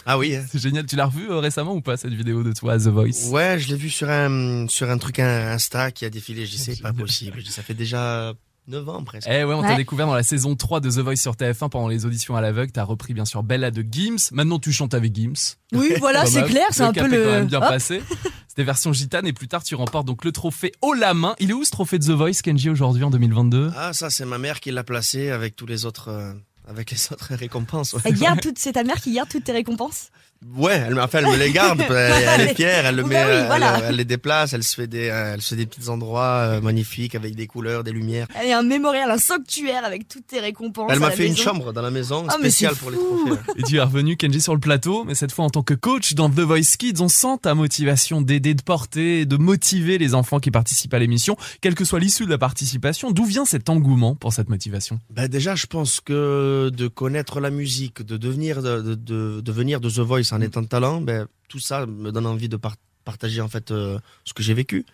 Ah oui, hein. C'est génial. Tu l'as revu euh, récemment ou pas cette vidéo de toi à The Voice? Ouais, je l'ai vu sur un, sur un truc un- Insta qui a défilé. Je dis, c'est pas possible. Ça fait déjà 9 ans presque. Eh ouais, on t'a Ouais. découvert dans la saison 3 de The Voice sur TF1 pendant les auditions à l'aveugle. T'as repris bien sûr Bella de Gims. Maintenant tu chantes avec Gims. Oui, voilà, c'est clair, c'est Le un peu est quand le. même bien Hop. passé. C'était version gitane et plus tard tu remportes donc le trophée haut la main. Il est où ce trophée de The Voice Kenji aujourd'hui en 2022 Ah, ça, c'est ma mère qui l'a placé avec tous les autres, euh, avec les autres récompenses. ouais. Elle garde toutes, c'est ta mère qui garde toutes tes récompenses? Ouais, elle, enfin, elle me les garde. elle, elle est fière, elle le Bah met, oui, euh, voilà. elle, elle les déplace, elle se fait des, euh, elle se fait des petits endroits euh, magnifiques avec des couleurs, des lumières. Elle a un mémorial, un sanctuaire avec toutes tes récompenses. Elle m'a fait une chambre dans la maison mais spéciale pour les trophées. Et tu es revenu Kenji sur le plateau, mais cette fois en tant que coach dans The Voice Kids, on sent ta motivation d'aider, de porter, de motiver les enfants qui participent à l'émission, quelle que soit l'issue de la participation. D'où vient cet engouement pour cette motivation? Ben déjà, je pense que de connaître la musique, de devenir de, de, de- de venir de The Voice en étant talent, ben tout ça me donne envie de par- partager en fait euh, ce que j'ai vécu.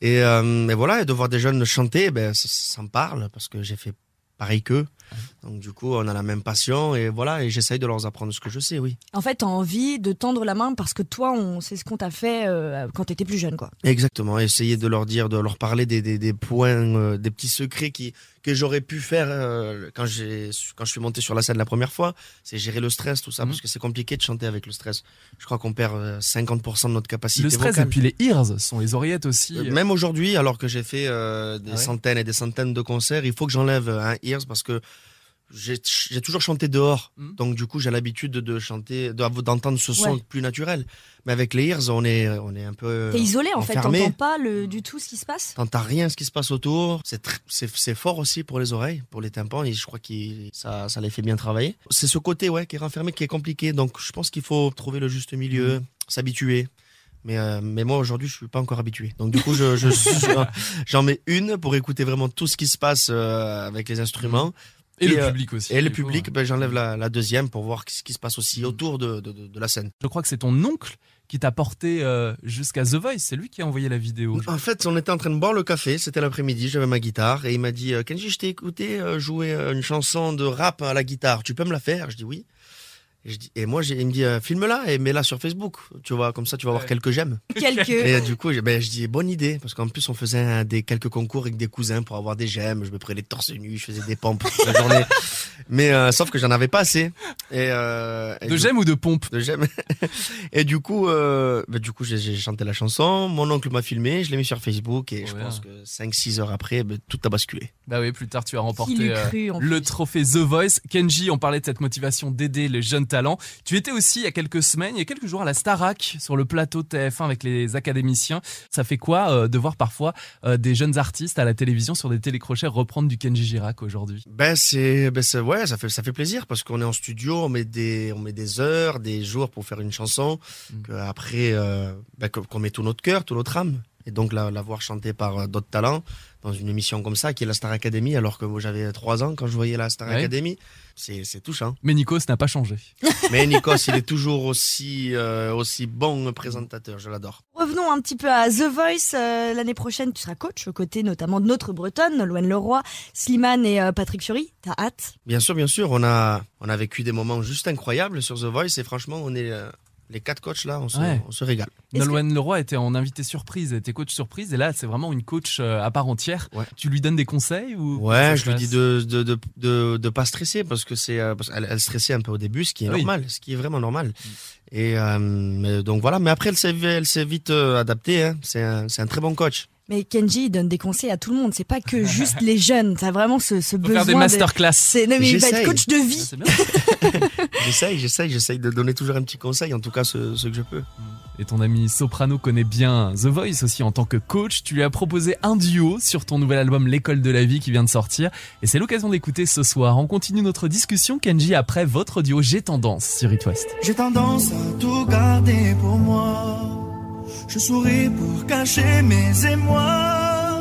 Et, euh, et voilà, et de voir des jeunes chanter, ben ça, ça me parle parce que j'ai fait pareil qu'eux. Donc du coup, on a la même passion et voilà, et j'essaye de leur apprendre ce que je sais, oui. En fait, t'as envie de tendre la main parce que toi, on sait ce qu'on t'a fait euh, quand t'étais plus jeune, quoi. Exactement, essayer de leur dire, de leur parler des, des, des points, euh, des petits secrets qui, que j'aurais pu faire euh, quand, j'ai, quand je suis monté sur la scène la première fois. C'est gérer le stress, tout ça, parce que c'est compliqué de chanter avec le stress. Je crois qu'on perd euh, 50% de notre capacité Le stress vocale. et puis les ears sont les oreillettes aussi. Euh, Même aujourd'hui, alors que j'ai fait euh, des Ah ouais centaines et des centaines de concerts, il faut que j'enlève un ears parce que j'ai toujours chanté dehors. Mhm. Donc du coup, j'ai l'habitude de, chanter, de- d'entendre ce son Ouais. plus naturel. Mais avec les ears, on est, on est un peu T'es isolé, en fait, t'entends pas le, du tout ce qui se passe? T'entends rien ce qui se passe autour. C'est fort aussi pour les oreilles, pour les tympans, et je crois que ça, ça les fait bien travailler. C'est ce côté ouais qui est renfermé, qui est compliqué. Donc je pense qu'il faut trouver le juste milieu, s'habituer. Mais, euh, mais moi aujourd'hui je suis pas encore habitué. Donc du coup je, je j'en mets une pour écouter vraiment tout ce qui se passe euh, avec les instruments. Et, le euh, public aussi. Et le public, ouais. ben, j'enlève la, la deuxième pour voir ce qui se passe aussi autour de, de, la scène. Je crois que c'est ton oncle qui t'a porté euh, jusqu'à The Voice. C'est lui qui a envoyé la vidéo. En fait, on était en train de boire le café, c'était l'après-midi, j'avais ma guitare et il m'a dit euh, Kenji, je t'ai écouté jouer une chanson de rap à la guitare, tu peux me la faire Je dis oui. Et, je dis, et moi, il me dit euh, filme-la et mets-la sur Facebook, tu vois, comme ça tu vas avoir Ouais. quelques j'aime. Quelques. Et euh, du coup, ben, je dis bonne idée parce qu'en plus on faisait un- des quelques concours avec des cousins pour avoir des j'aime, je me prenais torse nu, je faisais des pompes toute la journée. Mais euh, sauf que j'en avais pas assez. Et, euh, et De j'aime ou de pompe de j'aime. et du coup, euh, bah, du coup, j'ai chanté la chanson. Mon oncle m'a filmé, je l'ai mis sur Facebook et je Ouais. pense que 5-6 heures après, bah, tout a basculé. Bah oui, plus tard tu as remporté euh, cru, le trophée The Voice. Kenji, on parlait de cette motivation d'aider les jeunes talents. Tu étais aussi il y a quelques semaines, il y a quelques jours à la Starac sur le plateau de TF1 avec les académiciens. Ça fait quoi euh, de voir parfois euh, des jeunes artistes à la télévision sur des télécrochets reprendre du Kenji Girac aujourd'hui? Ben c'est, ben c'est, ouais, ça fait, ça fait plaisir parce qu'on est en studio, on met des, on met des heures, des jours pour faire une chanson. Mm. Que après, euh, ben, qu'on met tout notre cœur, tout notre âme. Et donc la, la voir chanter par euh, d'autres talents dans une émission comme ça, qui est la Star Academy, alors que moi j'avais 3 ans quand je voyais la Star Ouais. Academy, c'est, c'est touchant. Mais Nikos n'a pas changé. Mais Nikos, il est toujours aussi, euh, aussi bon présentateur, je l'adore. Revenons un petit peu à The Voice. Euh, L'année prochaine, tu seras coach aux côtés notamment de notre Bretonne, Nolwenn Leroy, Slimane et euh, Patrick Fiori. T'as hâte? Bien sûr, bien sûr, on a, on a vécu des moments juste incroyables sur The Voice et franchement, on est euh, les quatre coachs là, on se, Ouais. on se régale. Nolwenn Leroy était en invité surprise, elle était coach surprise, et là c'est vraiment une coach euh, à part entière. Ouais. Tu lui donnes des conseils ou Ouais, je lui dis de de, de, de, de pas stresser parce que c'est euh, parce qu'elle elle stressait un peu au début, ce qui est oui. normal, ce qui est vraiment normal. Et euh, mais donc voilà, mais après elle s'est elle s'est vite euh, adaptée. Hein. C'est un, c'est un très bon coach. Mais Kenji, il donne des conseils à tout le monde. C'est pas que juste les jeunes. T'as vraiment ce, ce besoin. faire des de- masterclass. C'est- Non, mais il va être coach de Ah, vie. bien. J'essaye, j'essaye, j'essaye de donner toujours un petit conseil, en tout cas ce, ce que je peux. Et ton ami Soprano connaît bien The Voice aussi en tant que coach. Tu lui as proposé un duo sur ton nouvel album L'école de la vie qui vient de sortir. Et c'est l'occasion d'écouter ce soir. On continue notre discussion, Kenji, après votre duo J'ai tendance sur It West. J'ai tendance à tout garder pour moi. Je souris pour cacher mes émois.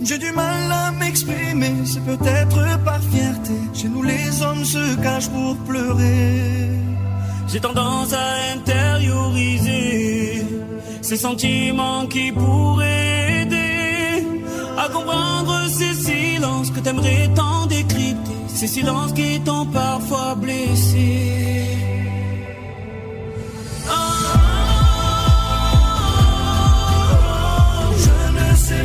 J'ai du mal à m'exprimer, c'est peut-être par fierté. Chez nous, les hommes se cachent pour pleurer. J'ai tendance à intérioriser ces sentiments qui pourraient aider à comprendre ces silences que t'aimerais tant décrypter, ces silences qui t'ont parfois blessé. À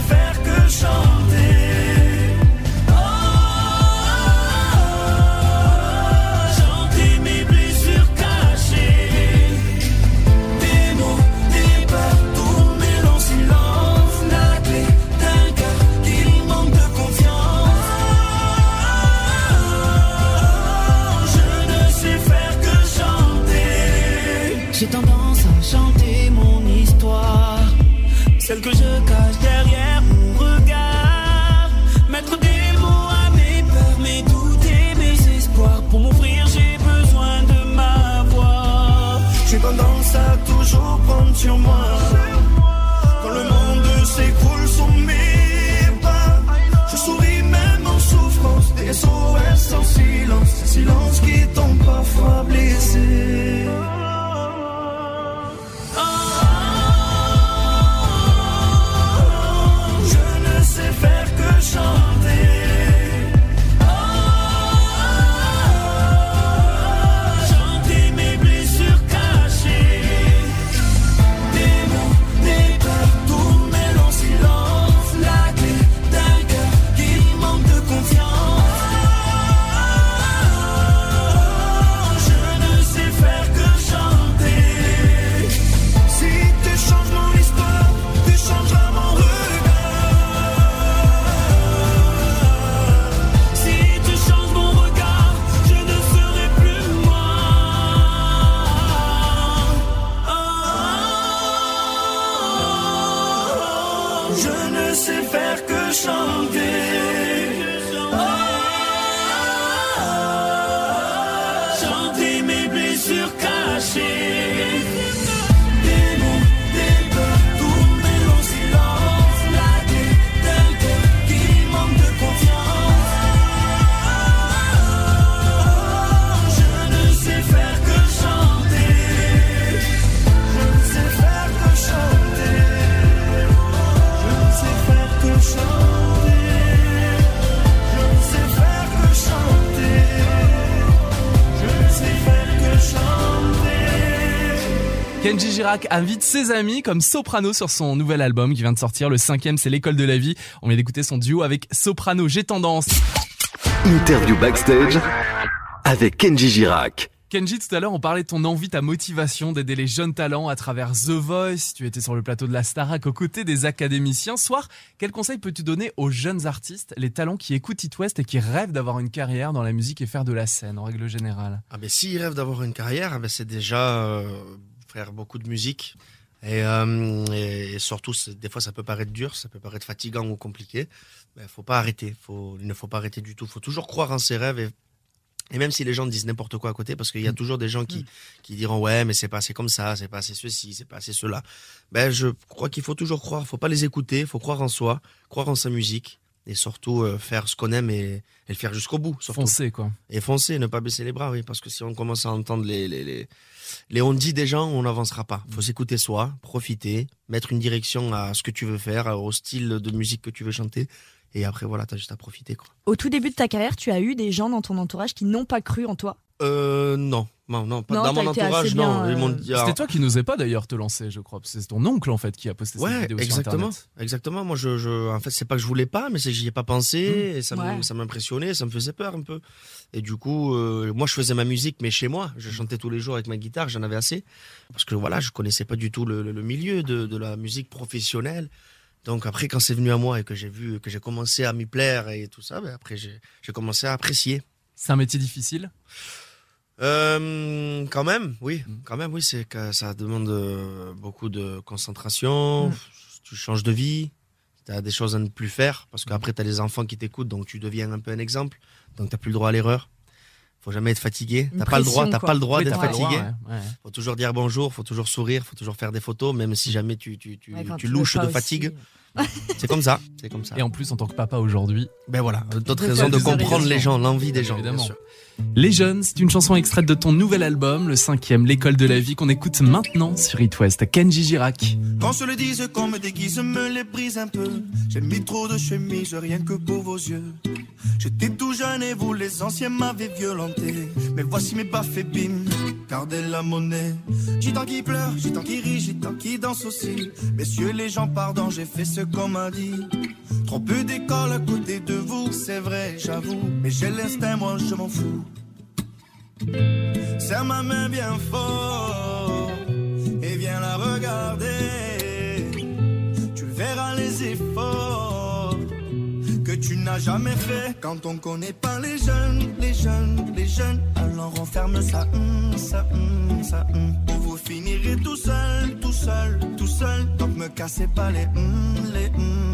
chanter mon histoire. Celle que je Quand le monde s'écroule sous mes pas, je souris même en souffrance. Des SOS en silence, ces silences qui t'ont parfois blessé. Invite ses amis comme soprano sur son nouvel album qui vient de sortir. Le cinquième, c'est l'école de la vie. On vient d'écouter son duo avec Soprano. J'ai tendance. Interview backstage avec Kenji Girac. Kenji, tout à l'heure, on parlait de ton envie, ta motivation d'aider les jeunes talents à travers The Voice. Tu étais sur le plateau de la Starac aux côtés des académiciens. Soir, quel conseil peux-tu donner aux jeunes artistes, les talents qui écoutent It West et qui rêvent d'avoir une carrière dans la musique et faire de la scène en règle générale? Ah ben s'ils rêvent d'avoir une carrière, ah ben, c'est déjà euh, faire beaucoup de musique. Et, euh, et surtout, des fois, ça peut paraître dur, ça peut paraître fatigant ou compliqué. Mais faut pas arrêter. Faut, il ne faut pas arrêter du tout. faut toujours croire en ses rêves. Et, et même si les gens disent n'importe quoi à côté, parce qu'il y a toujours des gens qui, qui diront ouais, mais c'est pas assez comme ça, c'est pas assez ceci, c'est pas assez cela. Ben, je crois qu'il faut toujours croire. Faut pas les écouter. Faut croire en soi, croire en sa musique. Et surtout euh, faire ce qu'on aime et, et le faire jusqu'au bout. Surtout. Foncer, quoi. Et foncer, ne pas baisser les bras, oui, parce que si on commence à entendre les, les, les, les on dit des gens, on n'avancera pas. faut s'écouter soi, profiter, mettre une direction à ce que tu veux faire, au style de musique que tu veux chanter. Et après, voilà, t'as juste à profiter, quoi. Au tout début de ta carrière, tu as eu des gens dans ton entourage qui n'ont pas cru en toi? Euh, non. Non, non, pas Non, dans mon entourage, non. euh, C'était toi qui n'osais pas d'ailleurs te lancer, je crois. C'est ton oncle en fait qui a posté cette Ouais, vidéo sur exactement. Internet. Exactement. Moi, je, je, en fait, c'est pas que je voulais pas, mais c'est que j'y ai pas pensé, Mmh. et ça Ouais. ça m'impressionnait, ça me faisait peur un peu. Et du coup, euh, moi, je faisais ma musique, mais chez moi. Je chantais tous les jours avec ma guitare, j'en avais assez. Parce que voilà, je connaissais pas du tout le, le- le milieu de, de la musique professionnelle. Donc après, quand c'est venu à moi et que j'ai vu, que j'ai commencé à m'y plaire et tout ça, ben après, j'ai commencé à apprécier. C'est un métier difficile? Euh, quand même, oui, quand même, oui, c'est que ça demande euh, beaucoup de concentration. Tu changes de vie, tu as des choses à ne plus faire parce qu'après tu as les enfants qui t'écoutent, donc tu deviens un peu un exemple. Donc t'as plus le droit à l'erreur. Faut jamais être fatigué. T'as pas le droit, t'as pas le droit Oui, d'être le droit, fatigué. ouais, ouais. Faut toujours dire bonjour, faut toujours sourire, faut toujours faire des photos, même si jamais tu tu tu, Ouais, tu louches de aussi. C'est comme ça, c'est comme ça. Et en plus, en tant que papa aujourd'hui, Ben voilà, d'autres raisons de comprendre les gens, l'envie des gens. Évidemment. bien sûr. Les Jeunes, c'est une chanson extraite de ton nouvel album, le cinquième, L'école de la vie, qu'on écoute maintenant sur It West. Kenji Girac. Qu'on se le dise, qu'on me déguise, me les brise un peu. J'ai mis trop de chemises, rien que pour vos yeux. J'étais tout jeune et vous, les anciens, m'avez violenté. Mais voici mes baffes et bim, gardez la monnaie. J'ai tant qui pleure, j'ai tant qui rit, j'ai tant qui danse aussi. Messieurs les gens, pardon, j'ai fait ce qu'on m'a dit. Trop peu d'école à côté de vous, c'est vrai, j'avoue. Mais j'ai l'instinct, moi, je m'en fous. Serre ma main bien fort et viens la regarder. Tu verras les efforts que tu n'as jamais fait. Quand on connaît pas les jeunes, les jeunes, les jeunes, alors on ferme ça, hum, ça, hum, ça, hum. Finirez tout seul, tout seul, tout seul. Donc me cassez pas les hum, les hum,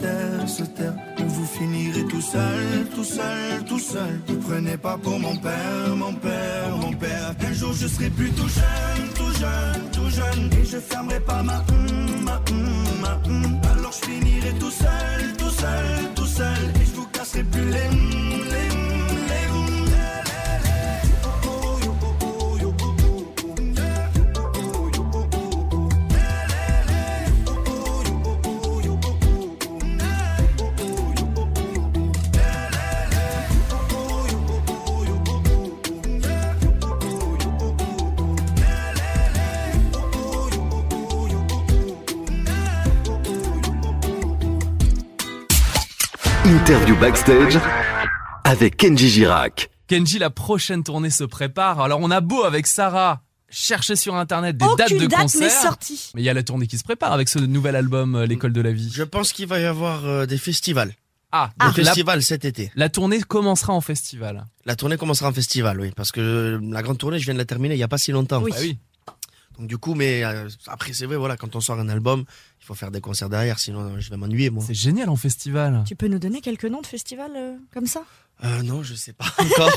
taire, se taire. Ou vous finirez tout seul, tout seul, tout seul. Vous prenez pas pour mon père, mon père, mon père. Un jour je serai plus tout jeune, tout jeune, tout jeune. Et je fermerai pas ma hum, ma hum, ma hum. Alors je finirai tout seul, tout seul, tout seul. Et je vous casserai plus les Interview backstage avec Kenji Girac. Kenji, la prochaine tournée se prépare. Alors on a beau avec Sarah chercher sur internet des dates Aucune de date sortie. Mais il y a la tournée qui se prépare avec ce nouvel album euh, L'école de la vie. Je pense qu'il va y avoir euh, des festivals. Ah, Des la, festivals cet été. la tournée commencera en festival. La tournée commencera en festival, oui, parce que la grande tournée, je viens de la terminer il y a pas si longtemps. Oui. Ah oui. Donc du coup, mais euh, après c'est vrai, voilà, quand on sort un album, il faut faire des concerts derrière, sinon je vais m'ennuyer moi. C'est génial en festival. Tu peux nous donner quelques noms de festivals euh, comme ça? Euh, non, je sais pas encore.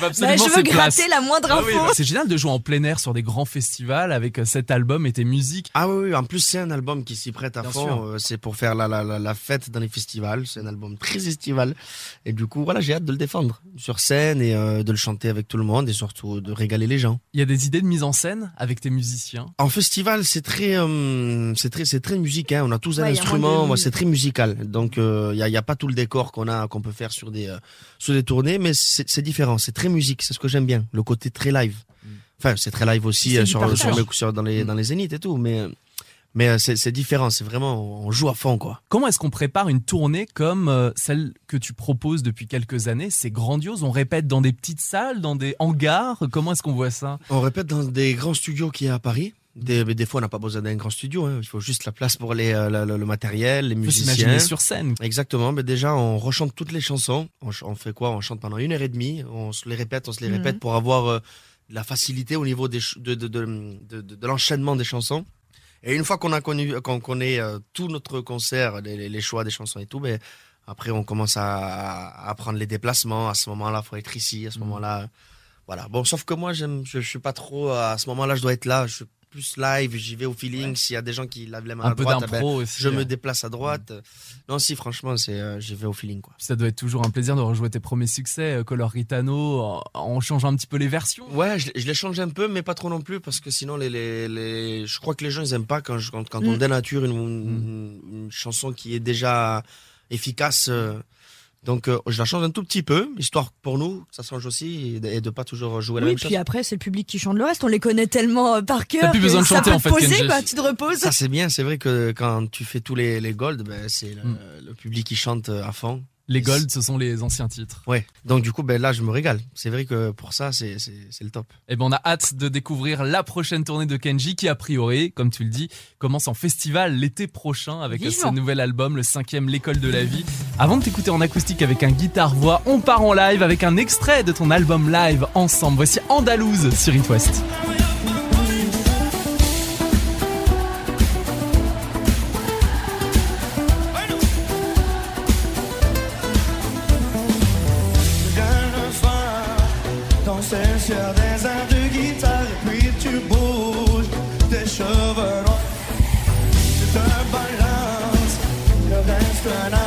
Bah, Je veux gratter la moindre Ah info. oui, bah, c'est génial de jouer en plein air sur des grands festivals avec euh, cet album et tes musiques. ah oui, oui, en plus c'est un album qui s'y prête à Bien fond. sûr. euh, c'est pour faire la, la, la, la fête dans les festivals. C'est un album très estival. Et du coup, voilà, j'ai hâte de le défendre sur scène et euh, de le chanter avec tout le monde et surtout de régaler les gens. Il y a des idées de mise en scène avec tes musiciens? En festival, c'est très, euh, c'est très, c'est très musique. Hein. On a tous un Ouais, instrument. de- Moi, c'est très musical. Donc, il y, a, y a pas tout le décor qu'on a, qu'on peut faire sur des, sur des tournées, mais c'est différent. C'est très musique. C'est ce que j'aime bien. Le côté très live. Enfin, c'est très live aussi euh, sur, sur, dans les, dans les zéniths et tout, mais, mais euh, c'est différent. C'est vraiment, on joue à fond, quoi. Comment est-ce qu'on prépare une tournée comme euh, celle que tu proposes depuis quelques années? C'est grandiose. On répète dans des petites salles, dans des hangars? Comment est-ce qu'on voit ça? On répète dans des grands studios qui est à Paris. Des, mais des fois, on n'a pas besoin d'un grand studio. Hein. Il faut juste la place pour les, euh, le, le- le matériel, les musiciens. s'imaginer sur scène. Exactement. Mais déjà, on rechante toutes les chansons. On, on fait quoi? On chante pendant une heure et demie. On se les répète, on se les Mhm. répète pour avoir euh, la facilité au niveau des de, de, de, de, l'enchaînement des chansons. Et une fois qu'on a connu, qu'on connaît euh, tout notre concert, les, choix des chansons et tout, ben, après, on commence à, à, prendre les déplacements. À ce moment-là, faut être ici. À ce Mhm. moment-là, voilà. Bon, sauf que moi, j'aime, je, je suis pas trop. À ce moment-là, je dois être là. Je suis plus live. J'y vais au feeling. S'il y a des gens qui lavent les mains Un à peu droite, eh ben, aussi. je me déplace à droite. Non, si, franchement, c'est, euh, j'y vais au feeling, quoi. Ça doit être toujours un plaisir de rejouer tes premiers succès, euh, Color Ritano, en, en changeant un petit peu les versions. Ouais, je, je les change un peu, mais pas trop non plus, parce que sinon, les, les, les... je crois que les gens, ils aiment pas quand, je- quand, quand on Mm. dénature une, une, une chanson qui est déjà efficace. euh, Donc, euh, je la change un tout petit peu, histoire pour nous, que ça change aussi, et de, de pas toujours jouer la Oui, même puis chose. après, c'est le public qui chante le reste. On les connaît tellement euh, par cœur. plus que besoin de ça chanter, peut en te fait, poser, Kenji. quoi. Tu te reposes. Ça, c'est bien, c'est vrai que quand tu fais tous les, les golds, ben, c'est le, Mm. le public qui chante à fond. Les Gold, ce sont les anciens titres. Ouais, donc du coup, ben, là, je me régale. C'est vrai que pour ça, c'est c'est- c'est le top. Et ben on a hâte de découvrir la prochaine tournée de Kenji qui a priori, comme tu le dis, commence en festival l'été prochain avec Vivement. ce nouvel album, le cinquième L'école de la vie. Avant de t'écouter en acoustique avec un guitare-voix, on part en live avec un extrait de ton album live ensemble. Voici Andalouse sur It West. Sur des airs de guitare et puis tu bouges tes cheveux noirs. Tu te balances, le reste n'a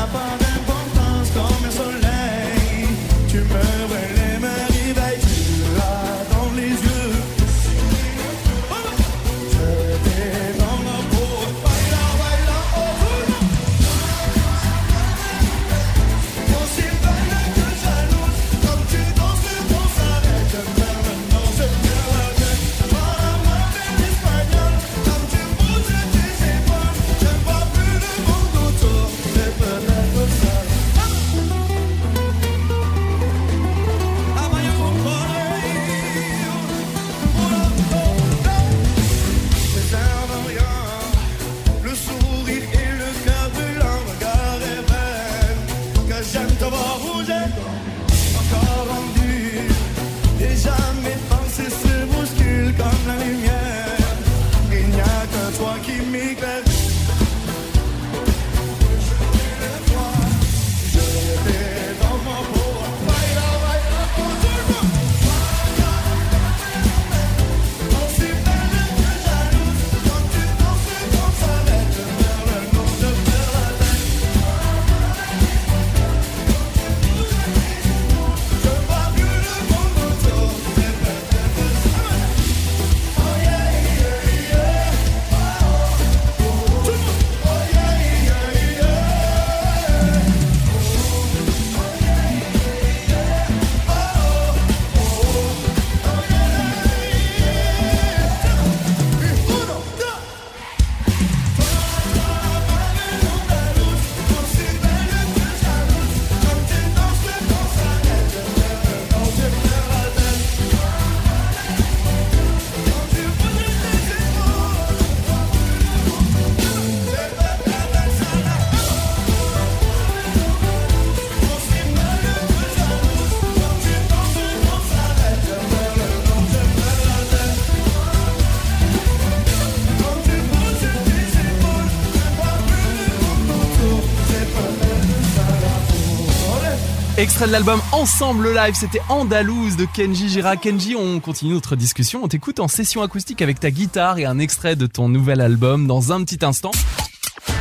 Extrait de l'album Ensemble Live, c'était Andalouse de Kenji Girac. Kenji, on continue notre discussion. On t'écoute en session acoustique avec ta guitare et un extrait de ton nouvel album dans un petit instant.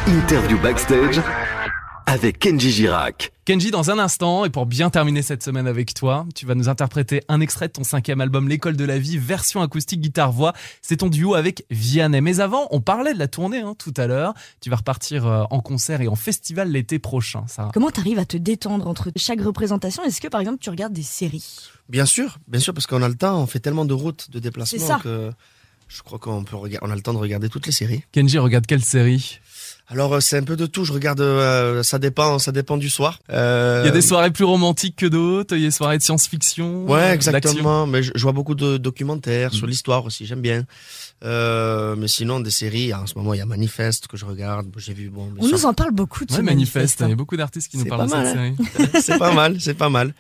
Interview backstage avec Kenji Girac. Kenji, dans un instant, et pour bien terminer cette semaine avec toi, tu vas nous interpréter un extrait de ton cinquième album, L'école de la vie, version acoustique guitare-voix. C'est ton duo avec Vianney. Mais avant, on parlait de la tournée hein, tout à l'heure. Tu vas repartir euh, en concert et en festival l'été prochain. Ça. Comment t'arrives à te détendre entre chaque représentation? Est-ce que par exemple tu regardes des séries? Bien sûr, bien sûr, parce qu'on a le temps, on fait tellement de routes, de déplacements que je crois qu'on peut on a le temps de regarder toutes les séries. Kenji, regarde quelle série? Alors euh, c'est un peu de tout, je regarde, euh, ça dépend, ça dépend du soir. Euh, Il y a des soirées plus romantiques que d'autres, il y a des soirées de science-fiction. Ouais, exactement. Mais je, je vois beaucoup de documentaires sur l'histoire aussi, j'aime bien. Euh, mais sinon, des séries, en ce moment, il y a Manifeste que je regarde. J'ai vu, bon, On nous en parle beaucoup de Ouais, manifeste. Il y a beaucoup d'artistes qui nous parlent de pas cette série. c'est pas mal, c'est pas mal.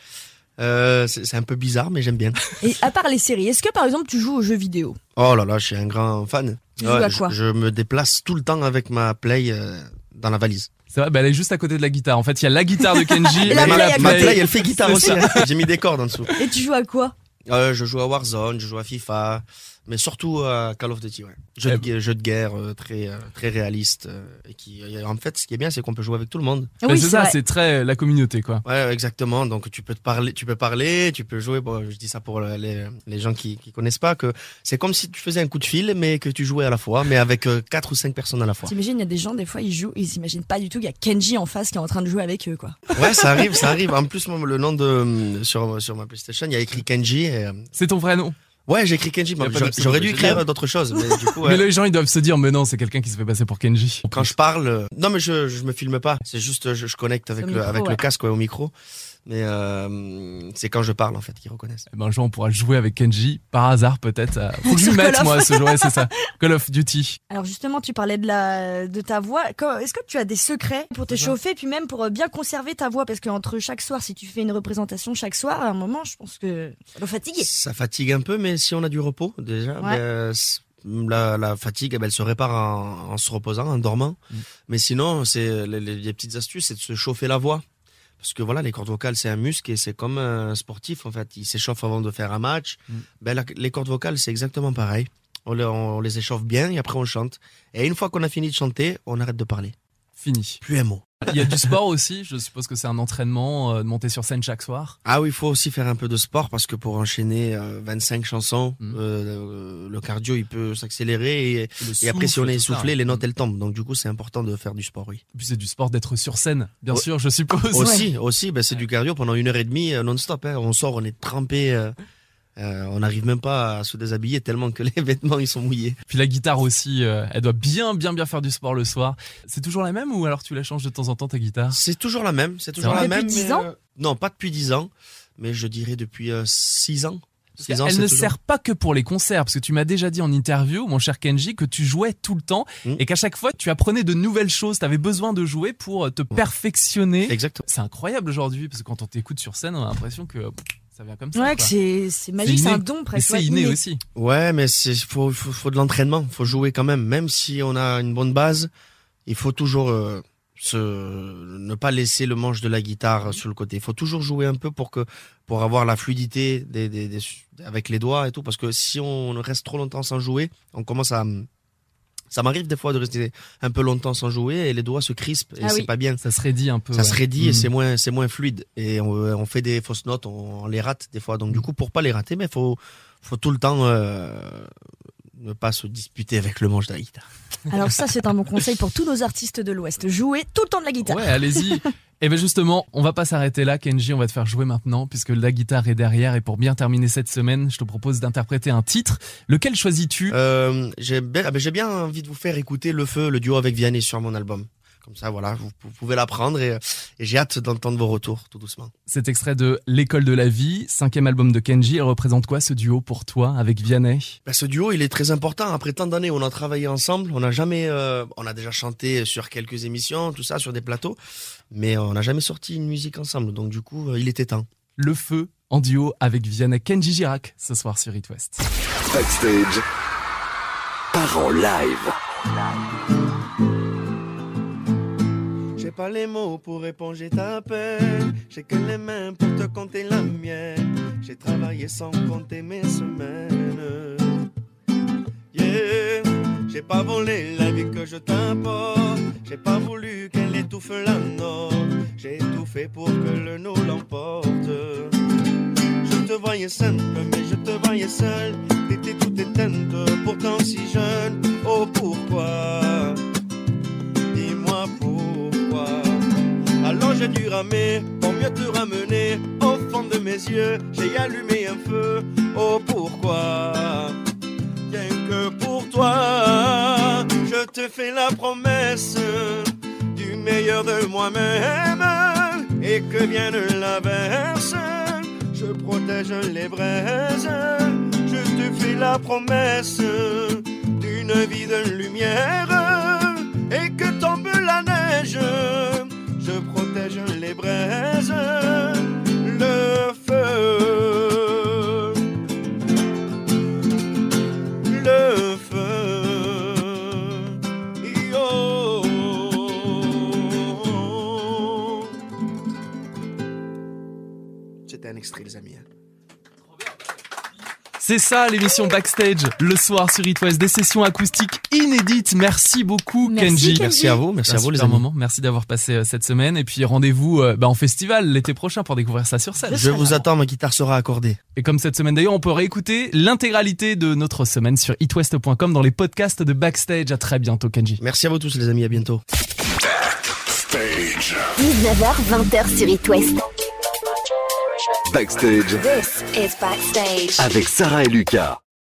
Euh, c'est c'est un peu bizarre, mais j'aime bien. Et à part les séries, est-ce que par exemple tu joues aux jeux vidéo? Oh là là, je suis un grand fan. Tu joues à je- quoi je, me déplace tout le temps avec ma Play euh, dans la valise. C'est vrai, bah, elle est juste à côté de la guitare. En fait, il y a la guitare de Kenji. Et la et Play à Ma. Play, elle fait guitare aussi. hein. J'ai mis des cordes en dessous. Et tu joues à quoi Euh, je joue à Warzone, je joue à FIFA, mais surtout à Call of Duty. Ouais. Jeu, Eh de, jeu de guerre euh, très euh, très réaliste euh, et qui euh, en fait ce qui est bien c'est qu'on peut jouer avec tout le monde. Ah Oui, c'est c'est ça, c'est très euh, la communauté, quoi. Ouais, exactement. Donc tu peux te parler, tu peux parler, tu peux jouer. Bon, je dis ça pour euh, les, les gens qui qui connaissent pas que c'est comme si tu faisais un coup de fil mais que tu jouais à la fois, mais avec euh, quatre ou cinq personnes à la fois. T'imagines, il y a des gens, des fois, ils jouent, ils s'imaginent pas du tout qu'il y a Kenji en face qui est en train de jouer avec eux, quoi. Ouais, ça arrive, ça arrive. En plus, moi, le nom de sur sur ma PlayStation, il y a écrit Kenji. et, euh, C'est ton vrai nom. Ouais, j'ai écrit Kenji. J'aurais dû écrire d'autres choses, mais du coup. ouais. Mais les gens, ils doivent se dire, mais non, c'est quelqu'un qui se fait passer pour Kenji. Quand je parle, euh, non mais je je me filme pas. C'est juste je, je connecte avec le micro, avec ouais. le casque ouais, au micro. Mais euh, c'est quand je parle en fait qu'ils reconnaissent. Eh ben, un jour, on pourra jouer avec Kenji, par hasard, peut-être. euh, Faut que je Sur lui Call mette, of. moi, ce ouais, c'est ça. Call of Duty. Alors justement, tu parlais de la de ta voix. Est-ce que tu as des secrets pour te chauffer, puis même pour euh, bien conserver ta voix? Parce qu'entre chaque soir, si tu fais une représentation chaque soir, à un moment, je pense que ça doit fatiguer. Ça fatigue un peu, mais si on a du repos déjà, Ouais. ben, la, la fatigue, eh ben, elle se répare en, en se reposant, en dormant. Mm. Mais sinon, c'est les, les- les petites astuces, c'est de se chauffer la voix. Parce que voilà, les cordes vocales, c'est un muscle et c'est comme un sportif en fait. Il s'échauffe avant de faire un match. Mm. Ben, la- les cordes vocales, c'est exactement pareil. On, les- on les échauffe bien et après on chante. Et une fois qu'on a fini de chanter, on arrête de parler. Fini. Plus un mot. Il y a du sport aussi. Je suppose que c'est un entraînement euh, de monter sur scène chaque soir. Ah oui, il faut aussi faire un peu de sport parce que pour enchaîner euh, 25 chansons, Mm. euh, euh, le cardio il peut s'accélérer et, et après si on est ça. essoufflé, les notes elles tombent. Donc du coup c'est important de faire du sport, oui. Et puis c'est du sport d'être sur scène, bien Ouais. sûr, je suppose. Aussi, aussi, ben, c'est du cardio pendant une heure et demie euh, non-stop. hein. On sort, on est trempé, euh, on n'arrive même pas à se déshabiller tellement que les vêtements ils sont mouillés. Puis la guitare aussi, euh, elle doit bien, bien, bien faire du sport le soir. C'est toujours la même ou alors tu la changes de temps en temps ta guitare? C'est toujours la même, c'est toujours la Depuis même. 10 mais, ans? euh, Non, pas depuis 10 ans, mais je dirais depuis 6 ans. Ans, Elle ne toujours- sert pas que pour les concerts, parce que tu m'as déjà dit en interview, mon cher Kenji, que tu jouais tout le temps Mm. et qu'à chaque fois tu apprenais de nouvelles choses, tu avais besoin de jouer pour te perfectionner. Exactement. C'est incroyable aujourd'hui, parce que quand on t'écoute sur scène, on a l'impression que ça vient comme ça. Ouais, quoi. que c'est c'est magique, c'est inné. un don Mais presque. c'est ouais, inné aussi. Ouais, mais c'est faut, faut faut de l'entraînement, faut jouer quand même. Même si on a une bonne base, il faut toujours euh, se ne pas laisser le manche de la guitare sur le côté. Il faut toujours jouer un peu pour que pour avoir la fluidité des, des, des- avec les doigts et tout. Parce que si on reste trop longtemps sans jouer, on commence à ça m'arrive des fois de rester un peu longtemps sans jouer et les doigts se crispent et Ah c'est oui. pas bien. Ça se raidit un peu. Ça ouais. se raidit et Mm. c'est moins c'est moins fluide et on, on fait des fausses notes, on, on les rate des fois. Donc du coup pour pas les rater, mais faut faut tout le temps euh, ne pas se disputer avec le manche de la guitare. Alors ça, c'est un bon conseil pour tous nos artistes de l'Ouest. Jouer tout le temps de la guitare. Ouais, allez-y. Et bien justement, on va pas s'arrêter là, Kenji, on va te faire jouer maintenant, puisque la guitare est derrière. Et pour bien terminer cette semaine, je te propose d'interpréter un titre. Lequel choisis-tu? Euh, j'ai bien, ah ben, j'ai bien envie de vous faire écouter Le Feu, le duo avec Vianney sur mon album. Comme ça, voilà, vous, vous pouvez l'apprendre et, et j'ai hâte d'entendre vos retours tout doucement. Cet extrait de L'école de la vie, cinquième album de Kenji, elle représente quoi ce duo pour toi avec Vianney? Ben, ce duo, il est très important. Après tant d'années, on a travaillé ensemble. On n'a jamais, euh, on a déjà chanté sur quelques émissions, tout ça, sur des plateaux, mais on n'a jamais sorti une musique ensemble. Donc du coup, euh, il était temps. Le feu en duo avec Vianney Kenji Girac ce soir sur It West. Backstage. Par en live. J'ai pas les mots pour éponger ta peine. J'ai que les mains pour te compter la mienne. J'ai travaillé sans compter mes semaines. Yeah, j'ai pas volé la vie que je t'apporte. J'ai pas voulu qu'elle étouffe la nôtre. J'ai tout fait pour que le nous l'emporte. Je te voyais simple, mais je te voyais seul. T'étais toute éteinte, pourtant si jeune. Oh pourquoi? J'ai dû ramer pour mieux te ramener au fond de mes yeux. J'ai allumé un feu. Oh pourquoi? Rien que pour toi, je te fais la promesse du meilleur de moi-même. Et que vienne l'averse, je protège les braises. Je te fais la promesse d'une vie de lumière. Et que tombe la neige, je protège les braises. Le feu. Le feu. C'était un extrait, les amis. C'est ça l'émission Backstage le soir sur It West, des sessions acoustiques inédites. Merci beaucoup Merci, Kenji. Kenji. Merci à vous, merci à vous, les amis. moment. Merci d'avoir passé euh, cette semaine et puis rendez-vous euh, bah, en festival l'été prochain pour découvrir ça sur scène. Je vous attends, ma guitare sera accordée. Et comme cette semaine d'ailleurs, on peut réécouter l'intégralité de notre semaine sur itwest.com dans les podcasts de Backstage. À très bientôt Kenji. Merci à vous tous, les amis. À bientôt. 19h, 20h sur It West. Backstage This is Backstage. avec Sarah et Lucas.